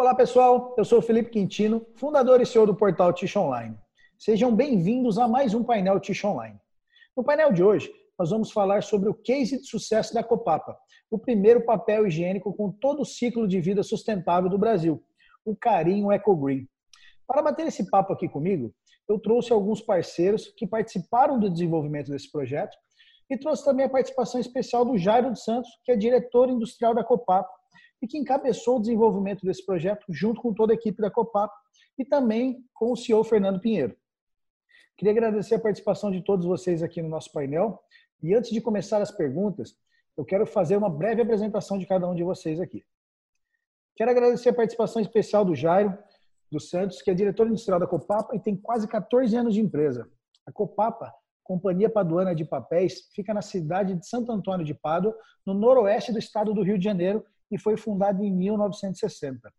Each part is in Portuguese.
Olá pessoal, eu sou Felipe Quintino, fundador e CEO do portal Tish Online. Sejam bem-vindos a mais um painel Tish Online. No painel de hoje, nós vamos falar sobre o case de sucesso da Copapa, o primeiro papel higiênico com todo o ciclo de vida sustentável do Brasil, o Carinho Eco Green. Para bater esse papo aqui comigo, eu trouxe alguns parceiros que participaram do desenvolvimento desse projeto e trouxe também a participação especial do Jairo dos Santos, que é diretor industrial da Copapa e que encabeçou o desenvolvimento desse projeto junto com toda a equipe da Copap e também com o CEO Fernando Pinheiro. Queria agradecer a participação de todos vocês aqui no nosso painel e antes de começar as perguntas, eu quero fazer uma breve apresentação de cada um de vocês aqui. Quero agradecer a participação especial do Jairo dos Santos, que é diretor industrial da Copapa e tem quase 14 anos de empresa. A Copapa, Companhia Paduana de Papéis, fica na cidade de Santo Antônio de Pádua, no noroeste do estado do Rio de Janeiro, e foi fundada em 1960.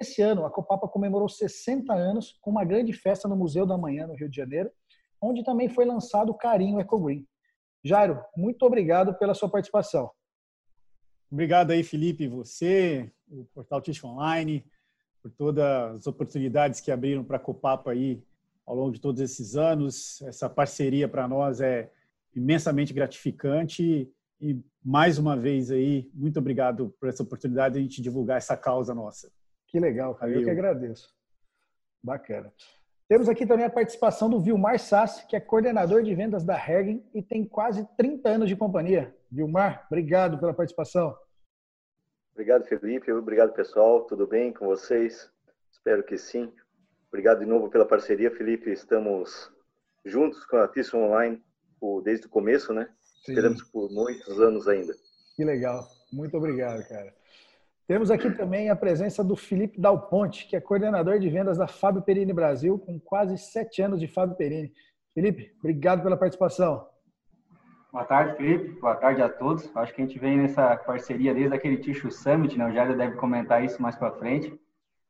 Esse ano, a Copapa comemorou 60 anos com uma grande festa no Museu da Manhã, no Rio de Janeiro, onde também foi lançado o Carinho EcoGreen. Jairo, muito obrigado pela sua participação. Obrigado aí, Felipe, você, o Portal Tish Online, por todas as oportunidades que abriram para a Copapa aí ao longo de todos esses anos. Essa parceria para nós é imensamente gratificante e mais uma vez aí, muito obrigado por essa oportunidade de a gente divulgar essa causa nossa. Que legal, cara. Eu que agradeço. Bacana. Temos aqui também a participação do Vilmar Sassi, que é coordenador de vendas da Hergen e tem quase 30 anos de companhia. Vilmar, obrigado pela participação. Obrigado, Felipe. Obrigado, pessoal. Tudo bem com vocês? Espero que sim. Obrigado de novo pela parceria, Felipe. Estamos juntos com a Tisson Online desde o começo, né? Sim. Esperamos por muitos anos ainda. Que legal. Muito obrigado, cara. Temos aqui também a presença do Felipe Dal Ponte, que é coordenador de vendas da Fábio Perini Brasil, com quase sete anos de Fábio Perini. Felipe, obrigado pela participação. Boa tarde, Felipe. Boa tarde a todos. Acho que a gente vem nessa parceria desde aquele Ticho Summit, né? O Jair deve comentar isso mais para frente.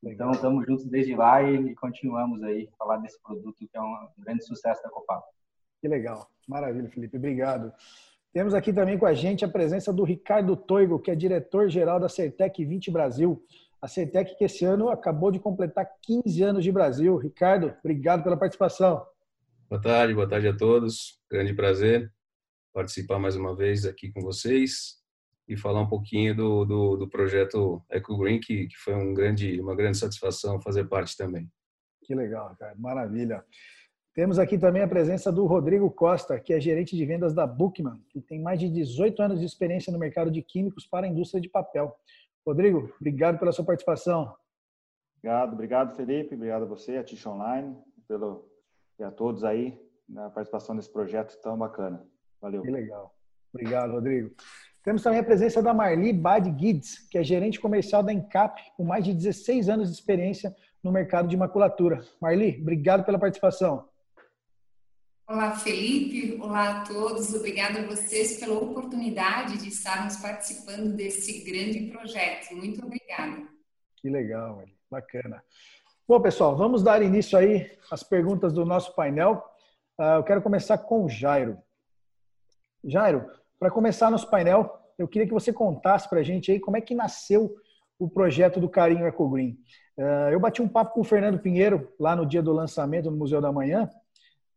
Então, estamos juntos desde lá e, continuamos aí a falar desse produto que é um grande sucesso da Copa. Que legal. Maravilha, Felipe. Obrigado. Temos aqui também com a gente a presença do Ricardo Toigo, que é diretor-geral da Certec 20 Brasil. A Certec que esse ano acabou de completar 15 anos de Brasil. Ricardo, obrigado pela participação. Boa tarde, boa tarde a todos. Grande prazer participar mais uma vez aqui com vocês e falar um pouquinho do, do, do projeto Eco Green, que, que foi um grande, uma grande satisfação fazer parte também. Que legal, cara. Maravilha. Temos aqui também a presença do Rodrigo Costa, que é gerente de vendas da Bookman, que tem mais de 18 anos de experiência no mercado de químicos para a indústria de papel. Rodrigo, obrigado pela sua participação. Obrigado, obrigado Felipe, obrigado a você, a Tish Online, pelo, e a todos aí na participação nesse projeto tão bacana. Valeu. Que legal. Obrigado, Rodrigo. Temos também a presença da Marli Bad Guides, que é gerente comercial da Encap, com mais de 16 anos de experiência no mercado de maculatura. Marli, obrigado pela participação. Olá, Felipe. Olá a todos. Obrigada a vocês pela oportunidade de estarmos participando desse grande projeto. Muito obrigada. Que legal, bacana. Bom, pessoal, vamos dar início aí às perguntas do nosso painel. Ah, eu quero começar com o Jairo. Jairo, para começar nosso painel, eu queria que você contasse para a gente aí como é que nasceu o projeto do Carinho EcoGreen. Ah, eu bati um papo com o Fernando Pinheiro lá no dia do lançamento no Museu da Manhã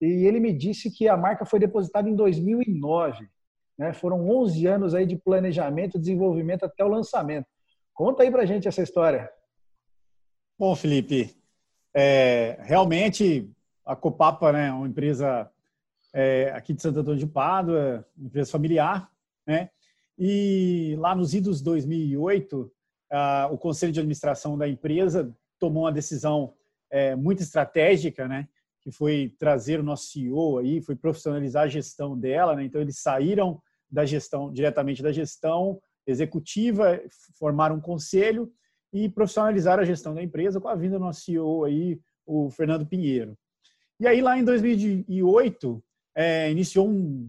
e ele me disse que a marca foi depositada em 2009. Né? Foram 11 anos aí de planejamento, desenvolvimento até o lançamento. Conta aí para gente essa história. Bom, Felipe, é, realmente a Copapa né, uma empresa é, aqui de Santo Antônio de Pádua, empresa familiar, né? E lá nos idos 2008, a, o conselho de administração da empresa tomou uma decisão é, muito estratégica, né? Que foi trazer o nosso CEO aí, foi profissionalizar a gestão dela, né? Então eles saíram da gestão diretamente da gestão executiva, formaram um conselho e profissionalizaram a gestão da empresa com a vinda do nosso CEO aí, o Fernando Pinheiro. E aí lá em 2008 é, iniciou um,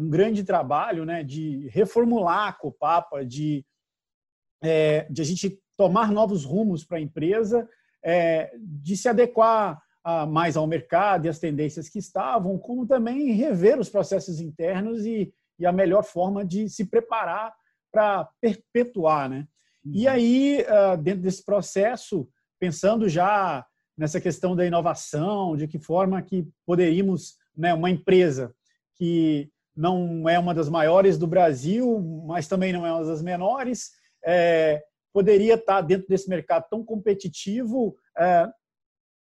um, grande trabalho, né, de reformular a Copapa, de é, de a gente tomar novos rumos para a empresa, é, de se adequar mais ao mercado e as tendências que estavam, como também rever os processos internos e, e a melhor forma de se preparar para perpetuar, né? E aí, uh, dentro desse processo, pensando já nessa questão da inovação, de que forma que poderíamos, né, uma empresa que não é uma das maiores do Brasil, mas também não é uma das menores, é, poderia estar dentro desse mercado tão competitivo, é,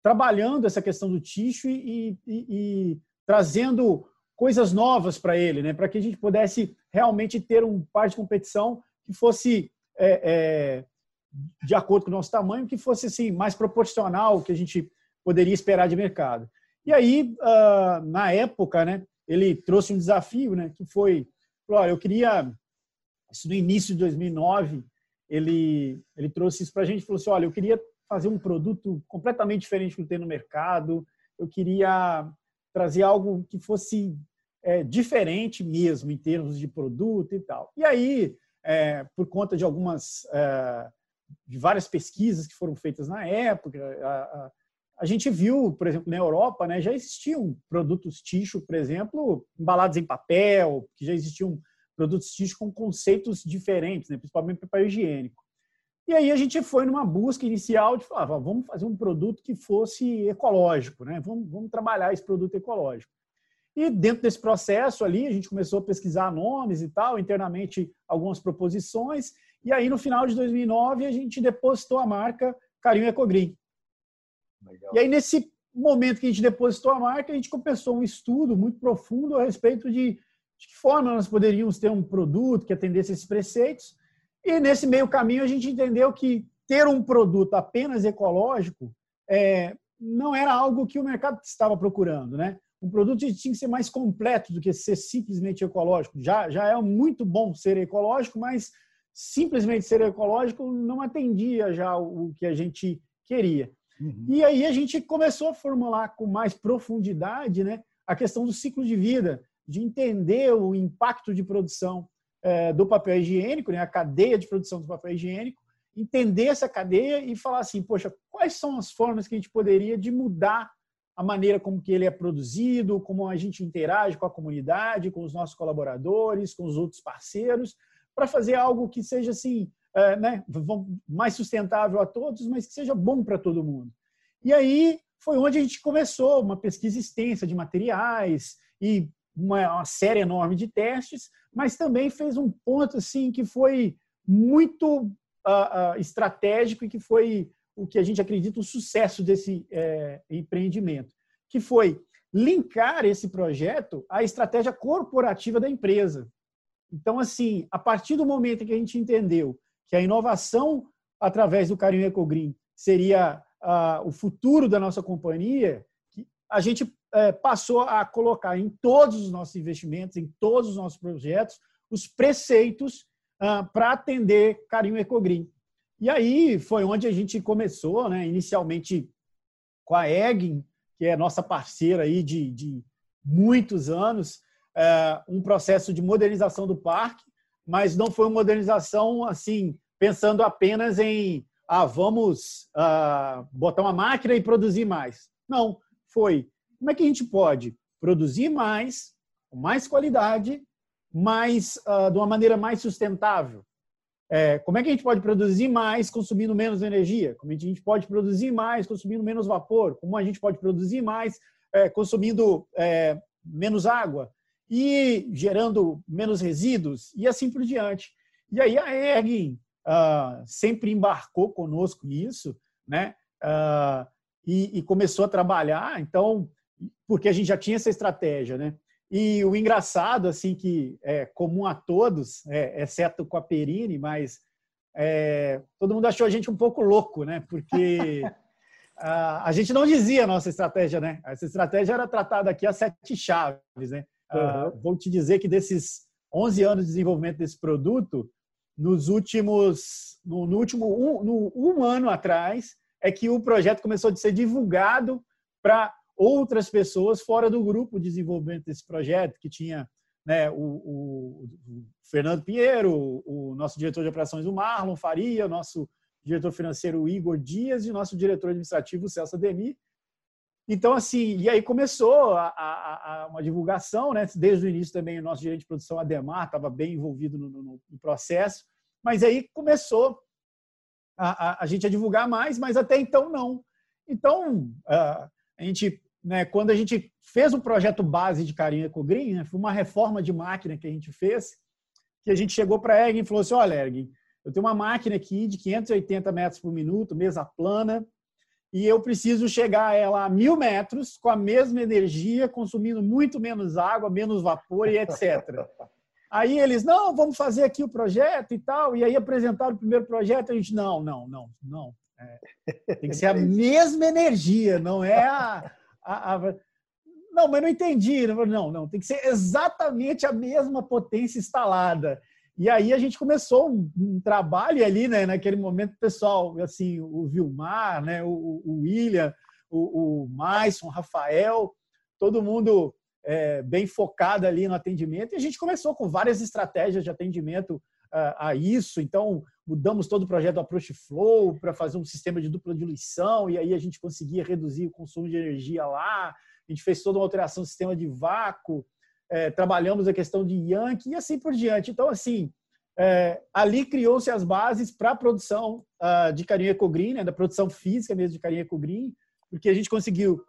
trabalhando essa questão do ticho e, e, e trazendo coisas novas para ele, né? para que a gente pudesse realmente ter um par de competição que fosse é, é, de acordo com o nosso tamanho, que fosse assim mais proporcional que a gente poderia esperar de mercado. E aí, uh, na época, né, ele trouxe um desafio, né, que foi, olha, eu queria, isso no início de 2009, ele, ele trouxe isso para a gente falou assim: olha, eu queria fazer um produto completamente diferente do que tem no mercado, eu queria trazer algo que fosse é, diferente mesmo em termos de produto e tal. E aí, é, por conta de algumas, é, de várias pesquisas que foram feitas na época, a, a, a, gente viu, por exemplo, na Europa, né, já existiam produtos ticho, por exemplo, embalados em papel, que já existiam produtos ticho com conceitos diferentes, né? principalmente papel higiênico. E aí a gente foi numa busca inicial de falar, vamos fazer um produto que fosse ecológico, né? vamos, vamos trabalhar esse produto ecológico. E dentro desse processo ali, a gente começou a pesquisar nomes e tal, internamente algumas proposições, e aí no final de 2009 a gente depositou a marca Carinho Ecogreen. Legal. E aí nesse momento que a gente depositou a marca, a gente começou um estudo muito profundo a respeito de de que forma nós poderíamos ter um produto que atendesse esses preceitos. E nesse meio caminho a gente entendeu que ter um produto apenas ecológico é, não era algo que o mercado estava procurando, né? Um produto tinha que ser mais completo do que ser simplesmente ecológico. Já, já é muito bom ser ecológico, mas simplesmente ser ecológico não atendia já o que a gente queria. Uhum. E aí a gente começou a formular com mais profundidade né, a questão do ciclo de vida de entender o impacto de produção é, do papel higiênico, né, a cadeia de produção do papel higiênico, entender essa cadeia e falar assim, poxa, quais são as formas que a gente poderia de mudar a maneira como que ele é produzido, como a gente interage com a comunidade, com os nossos colaboradores, com os outros parceiros, para fazer algo que seja assim, é, né, mais sustentável a todos, mas que seja bom para todo mundo. E aí foi onde a gente começou uma pesquisa extensa de materiais e uma, uma série enorme de testes, mas também fez um ponto assim que foi muito uh, uh, estratégico e que foi o que a gente acredita o sucesso desse é, empreendimento, que foi linkar esse projeto à estratégia corporativa da empresa. Então, assim, a partir do momento que a gente entendeu que a inovação através do Carinho Ecogreen seria uh, o futuro da nossa companhia, a gente passou a colocar em todos os nossos investimentos, em todos os nossos projetos, os preceitos ah, para atender Carinho Ecogreen. E aí foi onde a gente começou, né, inicialmente com a Egin, que é nossa parceira aí de, de muitos anos, é, um processo de modernização do parque, mas não foi uma modernização assim pensando apenas em ah, vamos ah, botar uma máquina e produzir mais. Não, foi como é que a gente pode produzir mais, com mais qualidade, mais, uh, de uma maneira mais sustentável? É, como é que a gente pode produzir mais consumindo menos energia? Como a gente pode produzir mais consumindo menos vapor? Como a gente pode produzir mais é, consumindo é, menos água? E gerando menos resíduos? E assim por diante. E aí a Ergin uh, sempre embarcou conosco nisso, né? Uh, e, e, começou a trabalhar. Então, porque a gente já tinha essa estratégia, né? E o engraçado, assim, que é comum a todos, é, exceto com a Perini, mas é, todo mundo achou a gente um pouco louco, né? Porque a, a, gente não dizia a nossa estratégia, né? Essa estratégia era tratada aqui a sete chaves, né? Uhum. vou te dizer que desses 11 anos de desenvolvimento desse produto, nos últimos, no, no último um, no, um ano atrás, é que o projeto começou a ser divulgado para outras pessoas fora do grupo de desenvolvimento desse projeto, que tinha né, o, o, o, Fernando Pinheiro, o nosso diretor de operações, o Marlon Faria, o nosso diretor financeiro, o Igor Dias, e o nosso diretor administrativo, o Celso Ademir. Então, assim, e aí começou a, a, a, uma divulgação, né? Desde o início também o nosso gerente de produção, Ademar, estava bem envolvido no, no, no processo, mas aí começou a, a, a gente a divulgar mais, mas até então não. Então, a gente, né, quando a gente fez o projeto base de Carinho EcoGreen, né, foi uma reforma de máquina que a gente fez, que a gente chegou para a Ergin e falou assim, olha, Ergin, eu tenho uma máquina aqui de 580 metros por minuto, mesa plana, e eu preciso chegar a ela a mil metros com a mesma energia, consumindo muito menos água, menos vapor e etc. Aí eles, não, vamos fazer aqui o projeto e tal. E aí apresentaram o primeiro projeto, a gente, não, não, não, não. É, tem que ser a mesma energia, não é a, a, a, Não, mas não entendi. Não, não, tem que ser exatamente a mesma potência instalada. E aí a gente começou um, um trabalho ali, né, naquele momento, pessoal, assim, o Vilmar, né, o, o William, o, o Maison, o Rafael, todo mundo é, bem focado ali no atendimento. E a gente começou com várias estratégias de atendimento a, a isso. Então, mudamos todo o projeto do Approach Flow para fazer um sistema de dupla diluição, e aí a gente conseguia reduzir o consumo de energia lá. A gente fez toda uma alteração do sistema de vácuo é, trabalhamos a questão de Yankee e assim por diante. Então, assim, é, ali criou-se as bases para a produção uh, de carinha ecogreen, né, da produção física mesmo de carinha ecogreen, porque a gente conseguiu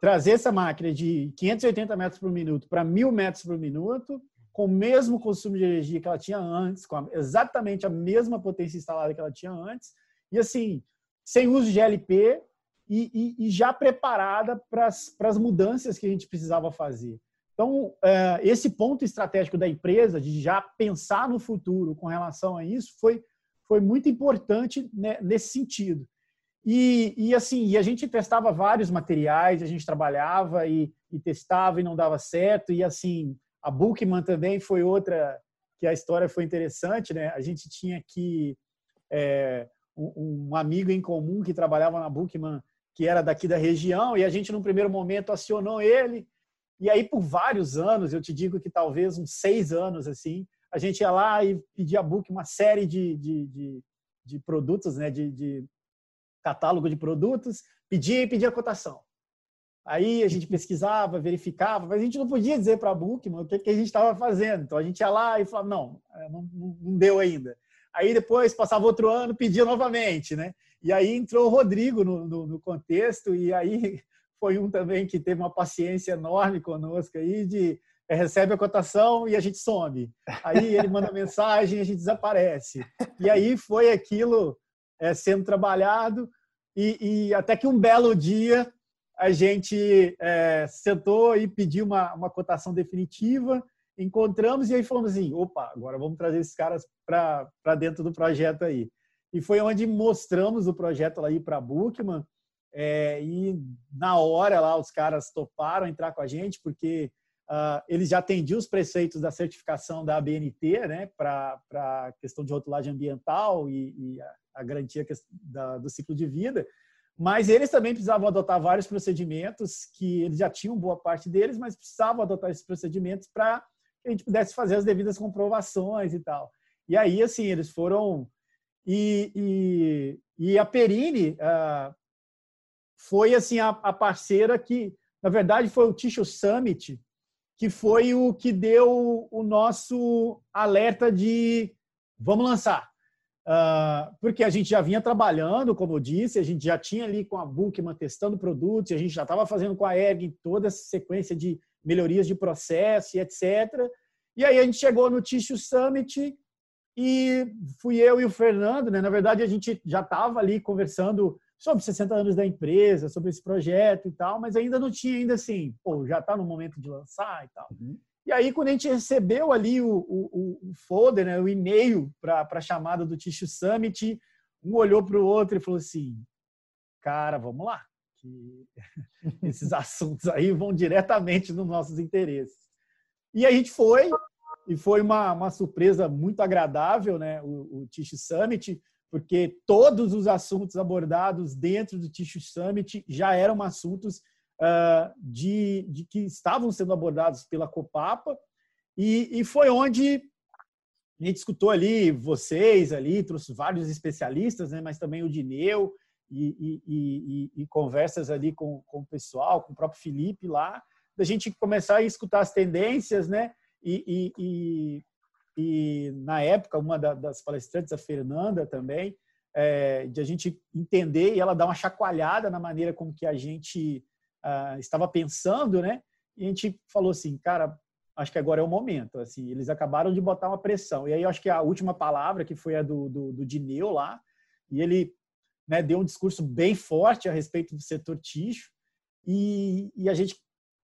trazer essa máquina de 580 metros por minuto para 1.000 metros por minuto, com o mesmo consumo de energia que ela tinha antes, com a, exatamente a mesma potência instalada que ela tinha antes, e assim, sem uso de LP e, e, e já preparada para as mudanças que a gente precisava fazer. Então, é, esse ponto estratégico da empresa, de já pensar no futuro com relação a isso, foi, foi muito importante né, nesse sentido. E, e, assim, e a gente testava vários materiais, a gente trabalhava e, e, testava e não dava certo. E assim, a Bookman também foi outra que a história foi interessante, né? A gente tinha aqui é, um, um, amigo em comum que trabalhava na Bookman, que era daqui da região, e a gente, no primeiro momento, acionou ele e aí, por vários anos, eu te digo que talvez uns seis anos, assim, a gente ia lá e pedia a Book uma série de, de, de, de produtos, né, de, de, catálogo de produtos, pedia e pedia cotação. Aí a gente pesquisava, verificava, mas a gente não podia dizer para a Bookman o que, que a gente estava fazendo. Então a gente ia lá e falava, não, é, não, não deu ainda. Aí depois passava outro ano, pedia novamente, né? E aí entrou o Rodrigo no, no, no contexto e aí foi um também que teve uma paciência enorme conosco aí de é, recebe a cotação e a gente some. Aí ele manda mensagem e a gente desaparece. E aí foi aquilo é, sendo trabalhado e, e, até que um belo dia a gente é, sentou e pediu uma, uma cotação definitiva, encontramos e aí falamos assim, opa, agora vamos trazer esses caras para dentro do projeto aí. E foi onde mostramos o projeto lá para a Bookman, é, e na hora lá os caras toparam entrar com a gente, porque uh, eles já atendiam os preceitos da certificação da ABNT, né, para a questão de rotulagem ambiental e, e a, a, garantia da, do ciclo de vida. Mas eles também precisavam adotar vários procedimentos, que eles já tinham boa parte deles, mas precisavam adotar esses procedimentos para que a gente pudesse fazer as devidas comprovações e tal. E aí, assim, eles foram. E, e, e a Perini, uh, foi assim a, a parceira que, na verdade, foi o Tissue Summit, que foi o que deu o nosso alerta de vamos lançar. Uh, porque a gente já vinha trabalhando, como eu disse, a gente já tinha ali com a Bookman testando produtos, a gente já estava fazendo com a Erg toda essa sequência de melhorias de processo e etc. E aí a gente chegou no Tissue Summit e fui eu e o Fernando, né? Na verdade, a gente já estava ali conversando sobre 60 anos da empresa, sobre esse projeto e tal, mas ainda não tinha ainda assim, pô, já está no momento de lançar e tal. Uhum. E aí, quando a gente recebeu ali o, o, o folder, né, o e-mail para a chamada do Tissue Summit, um olhou para o outro e falou assim, cara, vamos lá, que esses assuntos aí vão diretamente nos nossos interesses. E a gente foi, e foi uma, uma surpresa muito agradável, né, o, o Tissue Summit, porque todos os assuntos abordados dentro do Tissue Summit já eram assuntos de, de, que estavam sendo abordados pela Copapa. E, e, foi onde a gente escutou ali vocês ali, trouxe vários especialistas, né, mas também o Dineu e, e, e conversas ali com, com o pessoal, com o próprio Felipe lá, da gente começar a escutar as tendências, né, e, e, na época, uma das palestrantes, a Fernanda também, é, de a gente entender e ela dar uma chacoalhada na maneira como que a gente uh, estava pensando, né? E a gente falou assim, cara, acho que agora é o momento. Assim, eles acabaram de botar uma pressão. E aí acho que a última palavra, que foi a do, do, do Dineu lá, e ele né, deu um discurso bem forte a respeito do setor tixo, e, e a gente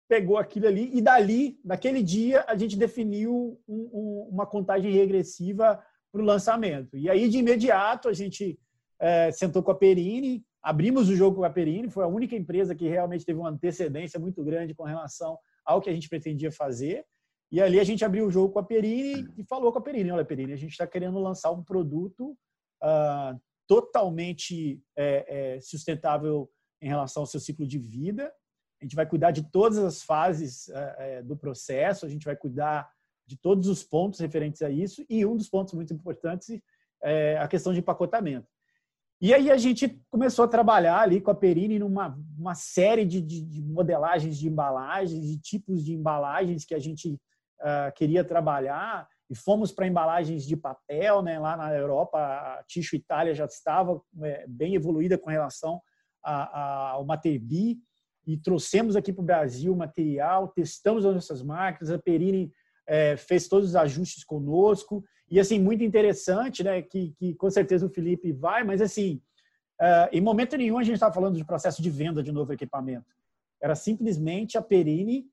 pegou aquilo ali, e dali, naquele dia, a gente definiu um, um, uma contagem regressiva para o lançamento. E aí, de imediato, a gente é, sentou com a Perini, abrimos o jogo com a Perini, foi a única empresa que realmente teve uma antecedência muito grande com relação ao que a gente pretendia fazer. E ali a gente abriu o jogo com a Perini e falou com a Perini, olha Perini, a gente está querendo lançar um produto uh, totalmente é, é, sustentável em relação ao seu ciclo de vida. A gente vai cuidar de todas as fases uh, do processo, a gente vai cuidar de todos os pontos referentes a isso, e um dos pontos muito importantes é a questão de empacotamento. E aí a gente começou a trabalhar ali com a Perini numa uma série de, de, de modelagens de embalagens, de tipos de embalagens que a gente uh, queria trabalhar, e fomos para embalagens de papel, né? lá na Europa, a Ticho Itália já estava é, bem evoluída com relação a, a, ao Materbi, e trouxemos aqui para o Brasil o material, testamos as nossas máquinas, a Perini é, fez todos os ajustes conosco. E, assim, muito interessante, né? Que, que com certeza o Felipe vai, mas, assim, é, em momento nenhum a gente estava falando de processo de venda de novo equipamento. Era simplesmente a Perini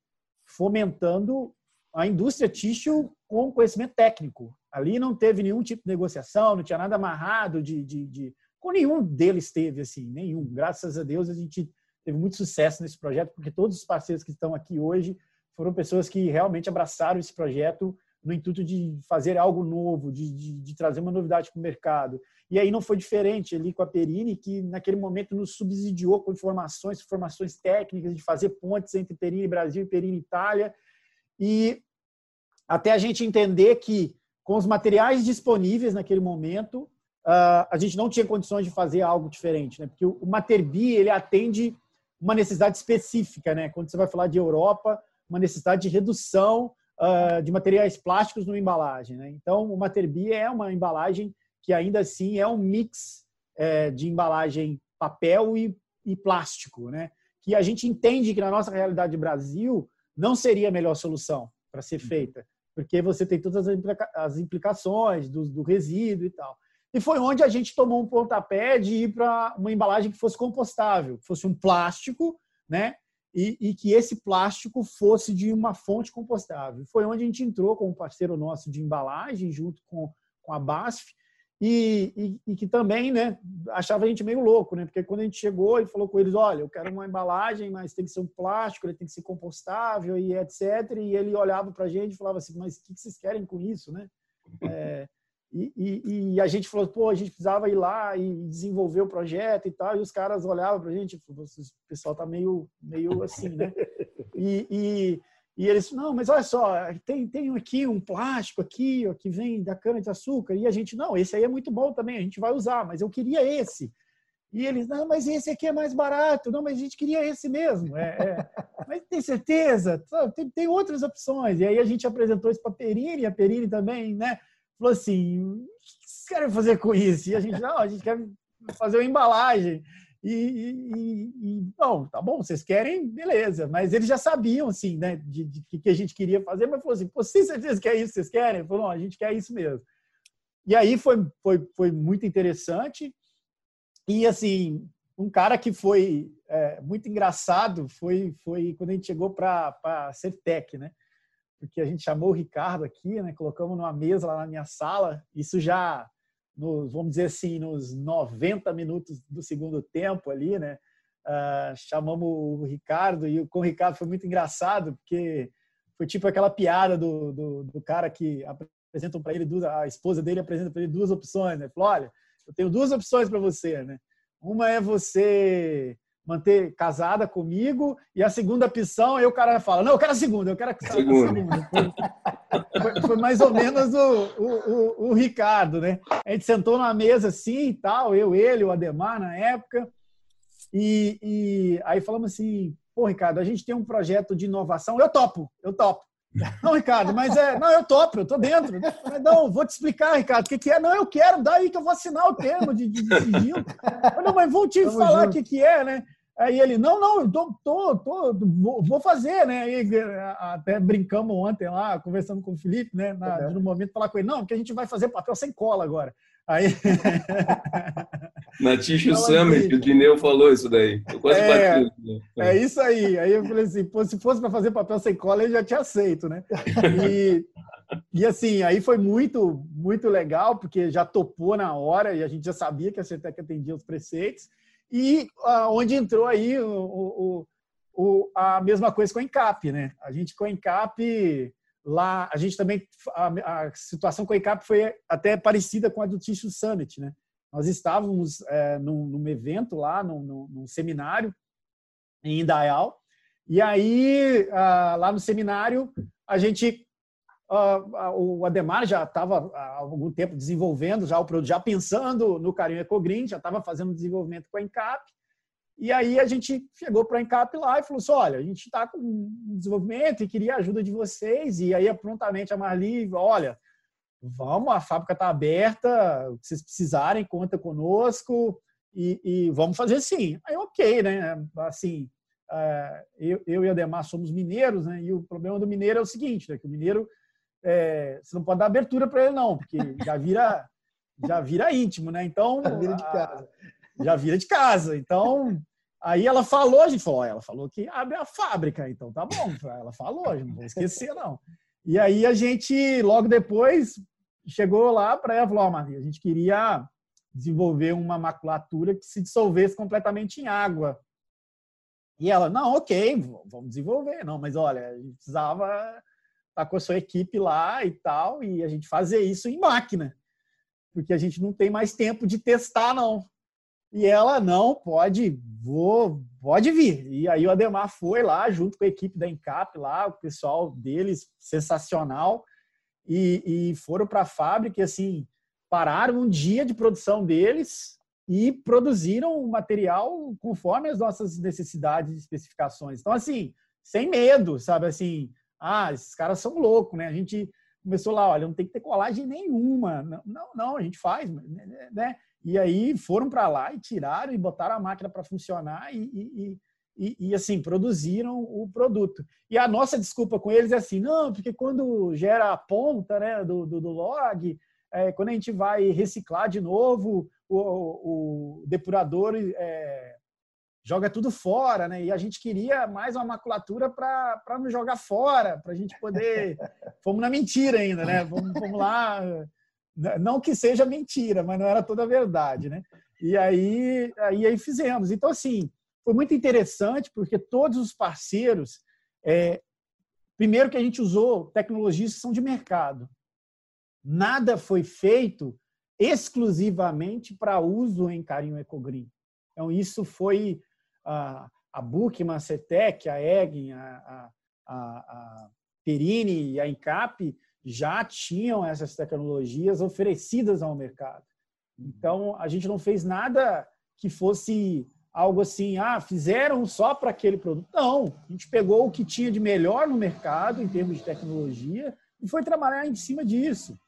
fomentando a indústria tixo com conhecimento técnico. Ali não teve nenhum tipo de negociação, não tinha nada amarrado de, de, de... com nenhum deles teve assim, nenhum. Graças a Deus a gente teve muito sucesso nesse projeto, porque todos os parceiros que estão aqui hoje foram pessoas que realmente abraçaram esse projeto no intuito de fazer algo novo, de, de, de trazer uma novidade para o mercado. E aí não foi diferente ali com a Perini, que naquele momento nos subsidiou com informações, informações técnicas, de fazer pontes entre Perini Brasil e Perini Itália. E até a gente entender que, com os materiais disponíveis naquele momento, ah, a gente não tinha condições de fazer algo diferente, né? Porque o Materbi ele atende uma necessidade específica, né? Quando você vai falar de Europa, uma necessidade de redução uh, de materiais plásticos numa embalagem. Né? Então, o Materbi é uma embalagem que ainda assim é um mix é, de embalagem papel e, e, plástico, né? que a gente entende que na nossa realidade Brasil não seria a melhor solução para ser feita, porque você tem todas as implicações do, do resíduo e tal. E foi onde a gente tomou um pontapé de ir para uma embalagem que fosse compostável, que fosse um plástico, né? E, e, que esse plástico fosse de uma fonte compostável. Foi onde a gente entrou com um parceiro nosso de embalagem, junto com, com a BASF, e, e, e, que também né, achava a gente meio louco, né? porque quando a gente chegou e falou com eles, olha, eu quero uma embalagem, mas tem que ser um plástico, ele tem que ser compostável e etc. E ele olhava para a gente e falava assim, mas o que vocês querem com isso? Né? É, e, e, e, a gente falou, pô, a gente precisava ir lá e desenvolver o projeto e tal. E os caras olhavam para a gente, o pessoal tá meio, meio assim, né? E, e, e eles, não, mas olha só, tem, tem aqui um plástico aqui, ó, que vem da cana de açúcar. E a gente, não, esse aí é muito bom também, a gente vai usar, mas eu queria esse. E eles, não, mas esse aqui é mais barato. Não, mas a gente queria esse mesmo. É, é. Mas tem certeza? Tem, tem outras opções. E aí a gente apresentou isso para a Perini, a Perini também, né? Falou assim: o que vocês querem fazer com isso? E a gente, não, a gente quer fazer uma embalagem. E, e, e, bom, tá bom, vocês querem, beleza. Mas eles já sabiam, assim, né, de, de que a gente queria fazer, mas falou assim: sem certeza que é isso que vocês querem? Falou, não, a gente quer isso mesmo. E aí foi, foi, foi muito interessante. E, assim, um cara que foi é, muito engraçado foi, foi quando a gente chegou para a Certec, né? Porque a gente chamou o Ricardo aqui, né? Colocamos numa mesa lá na minha sala. Isso já, nos, vamos dizer assim, nos 90 minutos do segundo tempo ali, né? Uh, chamamos o Ricardo e com o Ricardo foi muito engraçado, porque foi tipo aquela piada do, do, do cara que apresentam para ele duas, a esposa dele apresenta para ele duas opções, né? Falou, olha, eu tenho duas opções para você, né? Uma é você manter casada comigo, e a segunda opção, aí o cara fala, não, eu quero a segunda, eu quero a segunda. Foi, foi, mais ou menos o, o, o, o, Ricardo, né? A gente sentou na mesa assim e tal, eu, ele, o Ademar na época, e, e aí falamos assim, pô, Ricardo, a gente tem um projeto de inovação, eu topo, eu topo. Não, Ricardo, mas é. Não, eu topo, eu tô dentro. Não, vou te explicar, Ricardo, o que, que é. Não, eu quero, daí que eu vou assinar o termo de, de, de sigilo. Não, mas vou te Tamo falar o que, que é, né? Aí ele, não, não, eu tô, tô, tô vou fazer, né? Aí, até brincamos ontem lá, conversando com o Felipe, né? Na, uhum. No momento, falar com ele, não, porque a gente vai fazer papel sem cola agora. Aí... Na Ticho Summit, o Dineu falou isso daí. Eu quase é, bati. Né? É isso aí. Aí eu falei assim, pô, se fosse para fazer papel sem cola, ele já tinha aceito, né? E, e assim, aí foi muito, muito legal, porque já topou na hora e a gente já sabia que a CETEC atendia os preceitos. E uh, onde entrou aí o, o, o, a mesma coisa com a Encap, né? A gente com a Encap lá, a gente também a, a, situação com a Encap foi até parecida com a do Tissue Summit, né? Nós estávamos é, num, num, evento lá, num, num, num, seminário em Indaial, e aí uh, lá no seminário a gente uh, o Ademar já estava há algum tempo desenvolvendo já o produto, já pensando no carinho EcoGreen, já estava fazendo desenvolvimento com a Encap. E aí a gente chegou para a Encap lá e falou assim, olha, a gente está com um desenvolvimento e queria a ajuda de vocês. E aí prontamente a Marli, olha, vamos, a fábrica está aberta, o que vocês precisarem, conta conosco e, e, vamos fazer sim. Aí ok, né? Assim, é, eu, eu e a Ademar somos mineiros, né? E o problema do mineiro é o seguinte, né? Que o mineiro é, você não pode dar abertura para ele, não, porque já vira, já vira íntimo, né? Então. Já vira de casa. Já vira de casa. Então, aí ela falou, a gente falou, ela falou que abre a fábrica, então tá bom. Ela falou, não vou esquecer, não. E aí a gente, logo depois, chegou lá para ela falou: Maria, a gente queria desenvolver uma maculatura que se dissolvesse completamente em água. E ela, não, ok, vamos desenvolver. Não, mas olha, a gente precisava tá com a sua equipe lá e tal, e a gente fazer isso em máquina, porque a gente não tem mais tempo de testar, não. E ela, não, pode, vou, pode vir. E aí o Ademar foi lá, junto com a equipe da Encap lá, o pessoal deles, sensacional, e, e foram para a fábrica e, assim, pararam um dia de produção deles e produziram o material conforme as nossas necessidades e especificações. Então, assim, sem medo, sabe, assim, ah, esses caras são loucos, né? A gente começou lá, olha, não tem que ter colagem nenhuma. Não, não, não a gente faz, né? né? E aí foram para lá e tiraram e botaram a máquina para funcionar e, e, e, e, assim, produziram o produto. E a nossa desculpa com eles é assim, não, porque quando gera a ponta né, do, do, do log, é, quando a gente vai reciclar de novo, o, o depurador é, joga tudo fora, né? E a gente queria mais uma maculatura para não jogar fora, para a gente poder. Fomos na mentira ainda, né? Vamos, vamos lá. Não que seja mentira, mas não era toda a verdade, né? E aí, aí, aí fizemos. Então, assim, foi muito interessante, porque todos os parceiros. É, primeiro que a gente usou tecnologias que são de mercado. Nada foi feito exclusivamente para uso em carinho ecogreen. Então, isso foi a, a Bookman, a CETEC, a Egin, a, a, a Perini e a Encap já tinham essas tecnologias oferecidas ao mercado. Então, a gente não fez nada que fosse algo assim, ah, fizeram só para aquele produto. Não, a gente pegou o que tinha de melhor no mercado em termos de tecnologia e foi trabalhar em cima disso.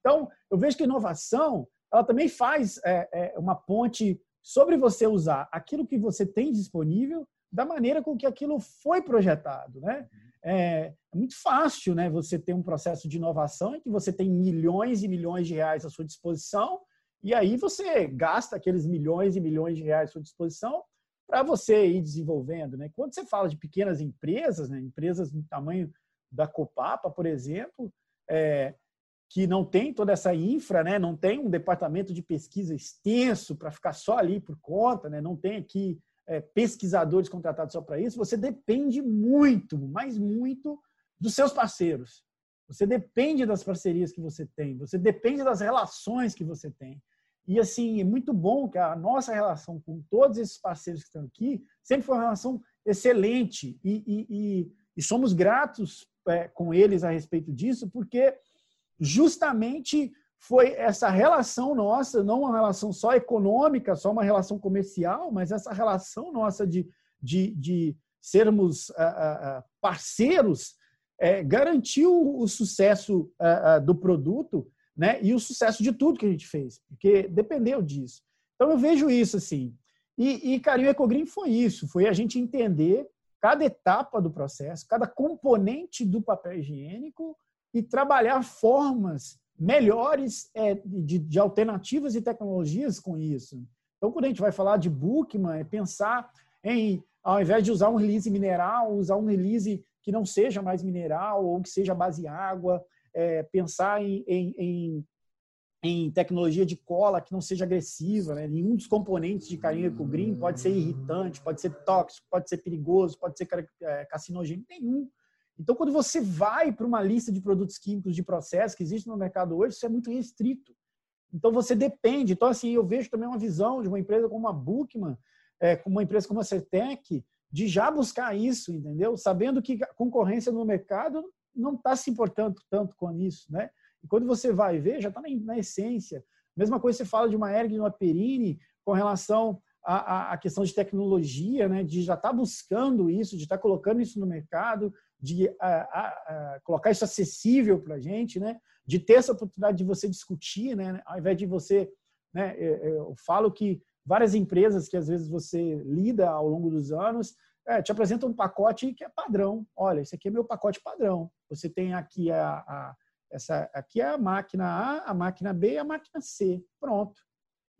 Então, eu vejo que a inovação ela também faz é, é, uma ponte sobre você usar aquilo que você tem disponível da maneira com que aquilo foi projetado, né? É, é, muito fácil, né? Você ter um processo de inovação em que você tem milhões e milhões de reais à sua disposição e aí você gasta aqueles milhões e milhões de reais à sua disposição para você ir desenvolvendo, né? Quando você fala de pequenas empresas, né? Empresas do tamanho da Copapa, por exemplo, é, que não tem toda essa infra, né? não tem um departamento de pesquisa extenso para ficar só ali por conta, né? não tem aqui é, pesquisadores contratados só para isso, você depende muito, mas muito dos seus parceiros. Você depende das parcerias que você tem, você depende das relações que você tem. E assim, é muito bom que a nossa relação com todos esses parceiros que estão aqui sempre foi uma relação excelente. E, e, e, e somos gratos é, com eles a respeito disso, porque justamente foi essa relação nossa, não uma relação só econômica, só uma relação comercial, mas essa relação nossa de, de, de sermos uh, uh, parceiros é, garantiu o sucesso uh, uh, do produto né, e o sucesso de tudo que a gente fez, porque dependeu disso. Então eu vejo isso assim. E, e Carinho Ecogreen foi isso, foi a gente entender cada etapa do processo, cada componente do papel higiênico e trabalhar formas melhores é, de, de, alternativas e tecnologias com isso. Então, quando a gente vai falar de Bookman, é pensar em, ao invés de usar um release mineral, usar um release que não seja mais mineral ou que seja base água, é, pensar em, em, em, em, tecnologia de cola que não seja agressiva. Né? Nenhum dos componentes de carinha com green pode ser irritante, pode ser tóxico, pode ser perigoso, pode ser é, carcinogênico, nenhum. Então, quando você vai para uma lista de produtos químicos de processo que existe no mercado hoje, isso é muito restrito. Então, você depende. Então, assim, eu vejo também uma visão de uma empresa como a Bookman, é, uma empresa como a Certec, de já buscar isso, entendeu? Sabendo que a concorrência no mercado não está se importando tanto com isso, né? E quando você vai ver, já está na, na, essência. Mesma coisa você fala de uma Erg e uma Perini com relação à, questão de tecnologia, né? De já estar tá buscando isso, de estar tá colocando isso no mercado, de a, a, colocar isso acessível para a gente, né? De ter essa oportunidade de você discutir, né? Ao invés de você, né? Eu falo que várias empresas que às vezes você lida ao longo dos anos é, te apresentam um pacote que é padrão. Olha, esse aqui é meu pacote padrão. Você tem aqui a, a essa aqui é a máquina A, a máquina B e a máquina C. Pronto.